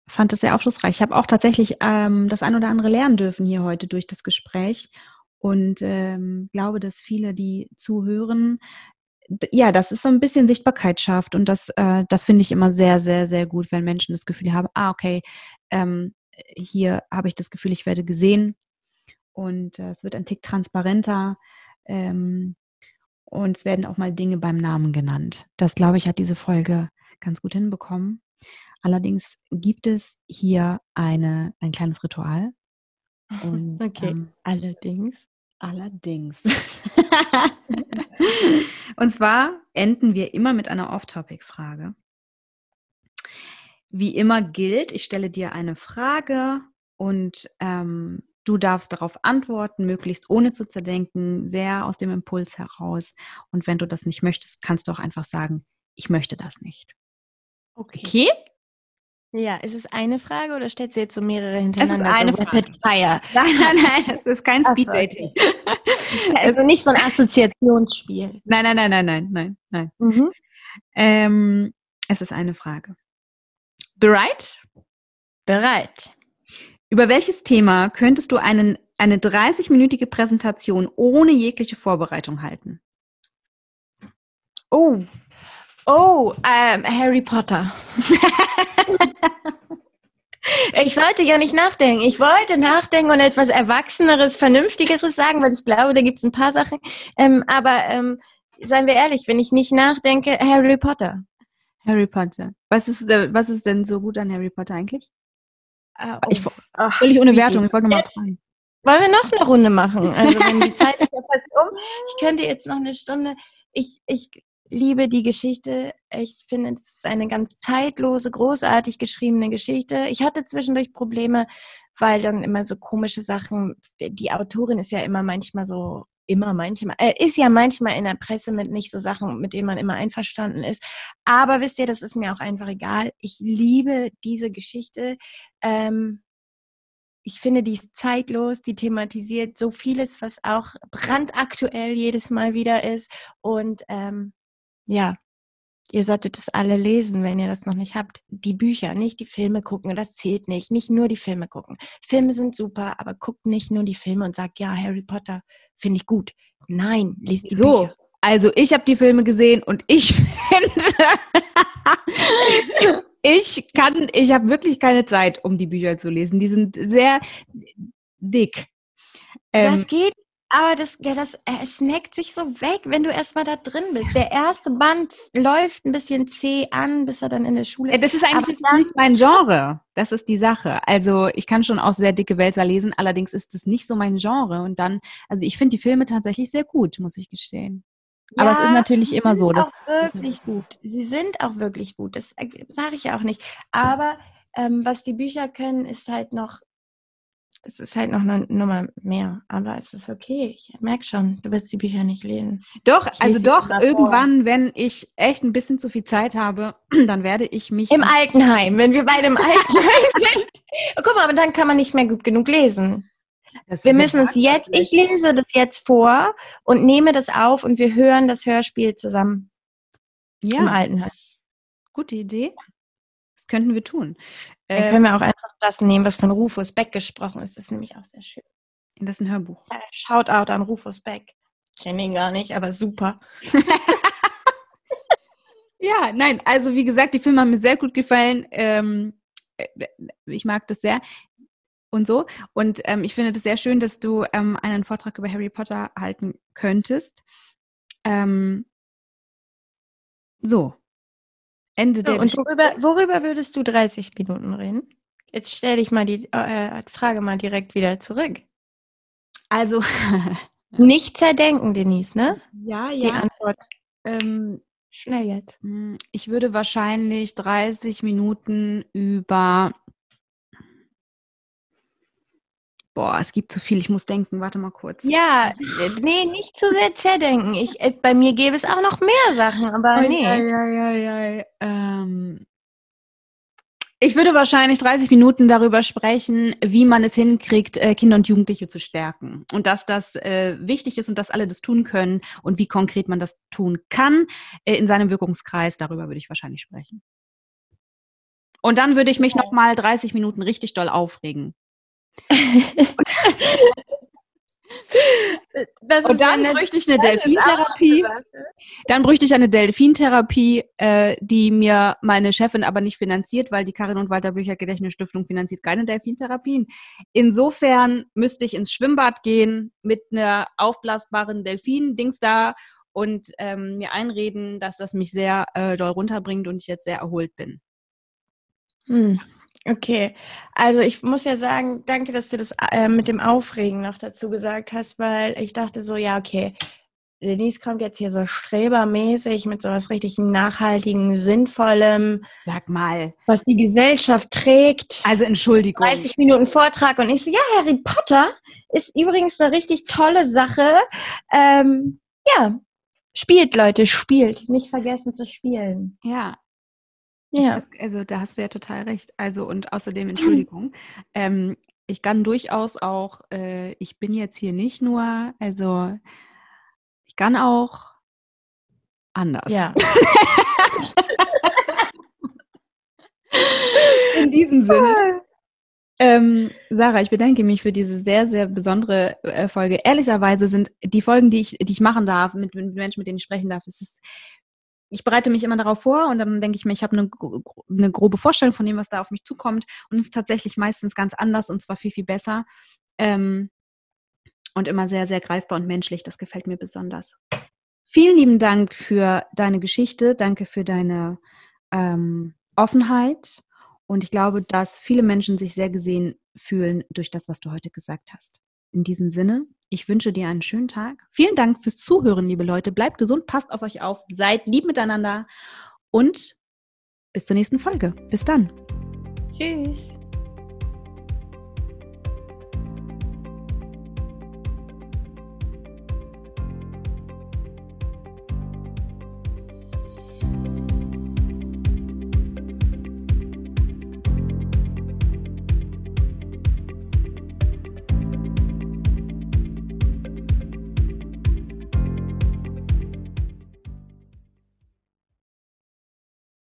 Speaker 2: fand es sehr aufschlussreich. Ich habe auch tatsächlich ähm, das ein oder andere lernen dürfen hier heute durch das Gespräch und ähm, glaube, dass viele, die zuhören, ja, das ist so ein bisschen Sichtbarkeit schafft und das, äh, das finde ich immer sehr, sehr, sehr gut, wenn Menschen das Gefühl haben, ah, okay, ähm, hier habe ich das Gefühl, ich werde gesehen und äh, es wird ein Tick transparenter ähm, und es werden auch mal Dinge beim Namen genannt. Das, glaube ich, hat diese Folge ganz gut hinbekommen. Allerdings gibt es hier eine, ein kleines Ritual.
Speaker 1: Und, okay, ähm, allerdings.
Speaker 2: Allerdings. und zwar enden wir immer mit einer Off-Topic-Frage. Wie immer gilt, ich stelle dir eine Frage und ähm, Du darfst darauf antworten, möglichst ohne zu zerdenken, sehr aus dem Impuls heraus. Und wenn du das nicht möchtest, kannst du auch einfach sagen, ich möchte das nicht.
Speaker 1: Okay.
Speaker 2: Okay?
Speaker 1: Ja, ist es eine Frage oder stellst du jetzt so mehrere hintereinander?
Speaker 2: Es ist eine
Speaker 1: so
Speaker 2: Frage.
Speaker 1: Rapid Fire.
Speaker 2: Nein, nein, nein, es ist kein
Speaker 1: Ach so,
Speaker 2: Speeddating.
Speaker 1: Also nicht so ein Assoziationsspiel.
Speaker 2: Nein, nein, nein, nein, nein, nein, nein.
Speaker 1: Mhm.
Speaker 2: Ähm, es ist eine Frage. Bereit?
Speaker 1: Bereit.
Speaker 2: Über welches Thema könntest du einen, eine 30-minütige Präsentation ohne jegliche Vorbereitung halten?
Speaker 1: Oh. Oh, ähm, Harry Potter. ich sollte ja nicht nachdenken. Ich wollte nachdenken und etwas Erwachseneres, Vernünftigeres sagen, weil ich glaube, da gibt es ein paar Sachen. Ähm, aber ähm, seien wir ehrlich, wenn ich nicht nachdenke, Harry Potter.
Speaker 2: Harry Potter. Was ist, äh, was ist denn so gut an Harry Potter eigentlich?
Speaker 1: Ah,
Speaker 2: Ich,
Speaker 1: Ach,
Speaker 2: völlig ohne Wertung, ich wollte nur mal
Speaker 1: jetzt?
Speaker 2: fragen.
Speaker 1: Wollen wir noch eine Runde machen? Also wenn die Zeit ist ja fast um. Ich könnte jetzt noch eine Stunde. Ich, ich liebe die Geschichte. Ich finde, es ist eine ganz zeitlose, großartig geschriebene Geschichte. Ich hatte zwischendurch Probleme, weil dann immer so komische Sachen, die Autorin ist ja immer manchmal so, immer manchmal, äh, ist ja manchmal in der Presse mit nicht so Sachen, mit denen man immer einverstanden ist. Aber wisst ihr, das ist mir auch einfach egal. Ich liebe diese Geschichte. Ähm, ich finde, die ist zeitlos, die thematisiert so vieles, was auch brandaktuell jedes Mal wieder ist. Und ähm, ja, ihr solltet es alle lesen, wenn ihr das noch nicht habt. Die Bücher, nicht die Filme gucken, das zählt nicht. Nicht nur die Filme gucken. Filme sind super, aber guckt nicht nur die Filme und sagt, ja, Harry Potter finde ich gut. Nein, lest die
Speaker 2: So,
Speaker 1: Bücher.
Speaker 2: also ich habe die Filme gesehen und ich finde, ich kann, ich habe wirklich keine Zeit, um die Bücher zu lesen. Die sind sehr dick. Ähm,
Speaker 1: Das geht, aber das, ja, das äh, es snackt sich so weg, wenn du erstmal da drin bist. Der erste Band läuft ein bisschen zäh an, bis er dann in der Schule
Speaker 2: Ja,
Speaker 1: ist.
Speaker 2: das ist eigentlich
Speaker 1: dann-
Speaker 2: nicht mein Genre. Das ist die Sache. Also ich kann schon auch sehr dicke Wälzer lesen, allerdings ist es nicht so mein Genre. Und dann, also ich finde die Filme tatsächlich sehr gut, muss ich gestehen. Aber es ist natürlich immer so,
Speaker 1: sind
Speaker 2: dass-
Speaker 1: auch wirklich gut. Sie sind auch wirklich gut. Das sage ich ja auch nicht. Aber ähm, was die Bücher können, ist halt noch, es ist halt noch eine Nummer mehr. Aber es ist okay. Ich merke schon, du wirst die Bücher nicht lesen.
Speaker 2: Doch, also doch, irgendwann, wenn ich echt ein bisschen zu viel Zeit habe, dann werde ich mich.
Speaker 1: Im Altenheim, wenn wir beide im Altenheim sind. Guck mal, aber dann kann man nicht mehr gut genug lesen.
Speaker 2: Das
Speaker 1: Wir müssen es jetzt, ich lese das jetzt vor und nehme das auf und wir hören das Hörspiel zusammen im
Speaker 2: Ja,
Speaker 1: Altenheim.
Speaker 2: gute Idee. Das könnten wir tun.
Speaker 1: Dann
Speaker 2: Ähm,
Speaker 1: können wir auch einfach das nehmen, was von Rufus Beck gesprochen ist. Das ist nämlich auch sehr schön.
Speaker 2: das ist ein Hörbuch.
Speaker 1: Ja, Shoutout an Rufus Beck. Ich kenne ihn gar nicht, aber super.
Speaker 2: Ja, nein, also wie gesagt, die Filme haben mir sehr gut gefallen. Ähm, äh, ich mag das sehr und so. Und ähm, ich finde das sehr schön, dass du ähm, einen Vortrag über Harry Potter halten könntest. Ähm, so. Ende
Speaker 1: So,
Speaker 2: der
Speaker 1: und worüber, worüber würdest du 30 Minuten reden? Jetzt stell dich mal die äh, Frage mal direkt wieder zurück.
Speaker 2: Also,
Speaker 1: Nicht zerdenken, Denise, ne?
Speaker 2: ja,
Speaker 1: Die
Speaker 2: ja.
Speaker 1: Antwort.
Speaker 2: Ähm,
Speaker 1: Schnell jetzt.
Speaker 2: Hm, Ich würde wahrscheinlich 30 Minuten über. Boah, es gibt zu viel, ich muss denken, warte mal kurz.
Speaker 1: Ja, äh, nee, nicht zu sehr zerdenken. Ich, äh, bei mir gäbe es auch noch mehr Sachen, aber
Speaker 2: Ei,
Speaker 1: nee.
Speaker 2: ei, ei, ei. Ähm, ich würde wahrscheinlich 30 Minuten darüber sprechen, wie man es hinkriegt, äh, Kinder und Jugendliche zu stärken. Und dass das äh, wichtig ist und dass alle das tun können und wie konkret man das tun kann äh, in seinem Wirkungskreis. Darüber würde ich wahrscheinlich sprechen. Und dann würde ich mich noch mal 30 Minuten richtig doll aufregen.
Speaker 1: Das
Speaker 2: Und dann
Speaker 1: eine-
Speaker 2: bräuchte ich eine Delfintherapie. Dann bräuchte ich eine Delfintherapie, äh, die mir meine Chefin aber nicht finanziert, weil die Karin und Walter Bücher Gedächtnisstiftung finanziert keine Delfintherapien. Insofern müsste ich ins Schwimmbad gehen mit einer aufblasbaren Delfin-Dings da und ähm, mir einreden, dass das mich sehr äh, doll runterbringt und ich jetzt sehr erholt bin.
Speaker 1: Hm. Okay, also ich muss ja sagen, danke, dass du das äh, mit dem Aufregen noch dazu gesagt hast, weil ich dachte so, ja, okay, Denise kommt jetzt hier so strebermäßig mit sowas richtig nachhaltigen, sinnvollem.
Speaker 2: Sag mal.
Speaker 1: Was die Gesellschaft trägt.
Speaker 2: Also Entschuldigung.
Speaker 1: 30 Minuten Vortrag und ich so, ja, Harry Potter ist übrigens eine richtig tolle Sache. Ähm, ja, spielt Leute, spielt. Nicht vergessen zu spielen.
Speaker 2: Ja, ja. Weiß, also da hast du ja total recht. Also und außerdem, Entschuldigung, ähm, ich kann durchaus auch, äh, ich bin jetzt hier nicht nur, also ich kann auch anders.
Speaker 1: Ja.
Speaker 2: In diesem Sinne. Ähm, Sarah, ich bedanke mich für diese sehr, sehr besondere äh, Folge. Ehrlicherweise sind die Folgen, die ich, die ich machen darf, mit, mit Menschen, mit denen ich sprechen darf, es ist ich bereite mich immer darauf vor und dann denke ich mir, ich habe eine, eine, grobe Vorstellung von dem, was da auf mich zukommt. Und es ist tatsächlich meistens ganz anders und zwar viel, viel besser. Ähm, und immer sehr, sehr greifbar und menschlich. Das gefällt mir besonders. Vielen lieben Dank für deine Geschichte. Danke für deine ähm, Offenheit. Und ich glaube, dass viele Menschen sich sehr gesehen fühlen durch das, was du heute gesagt hast. In diesem Sinne, ich wünsche dir einen schönen Tag. Vielen Dank fürs Zuhören, liebe Leute. Bleibt gesund, passt auf euch auf, seid lieb miteinander und bis zur nächsten Folge. Bis dann.
Speaker 1: Tschüss.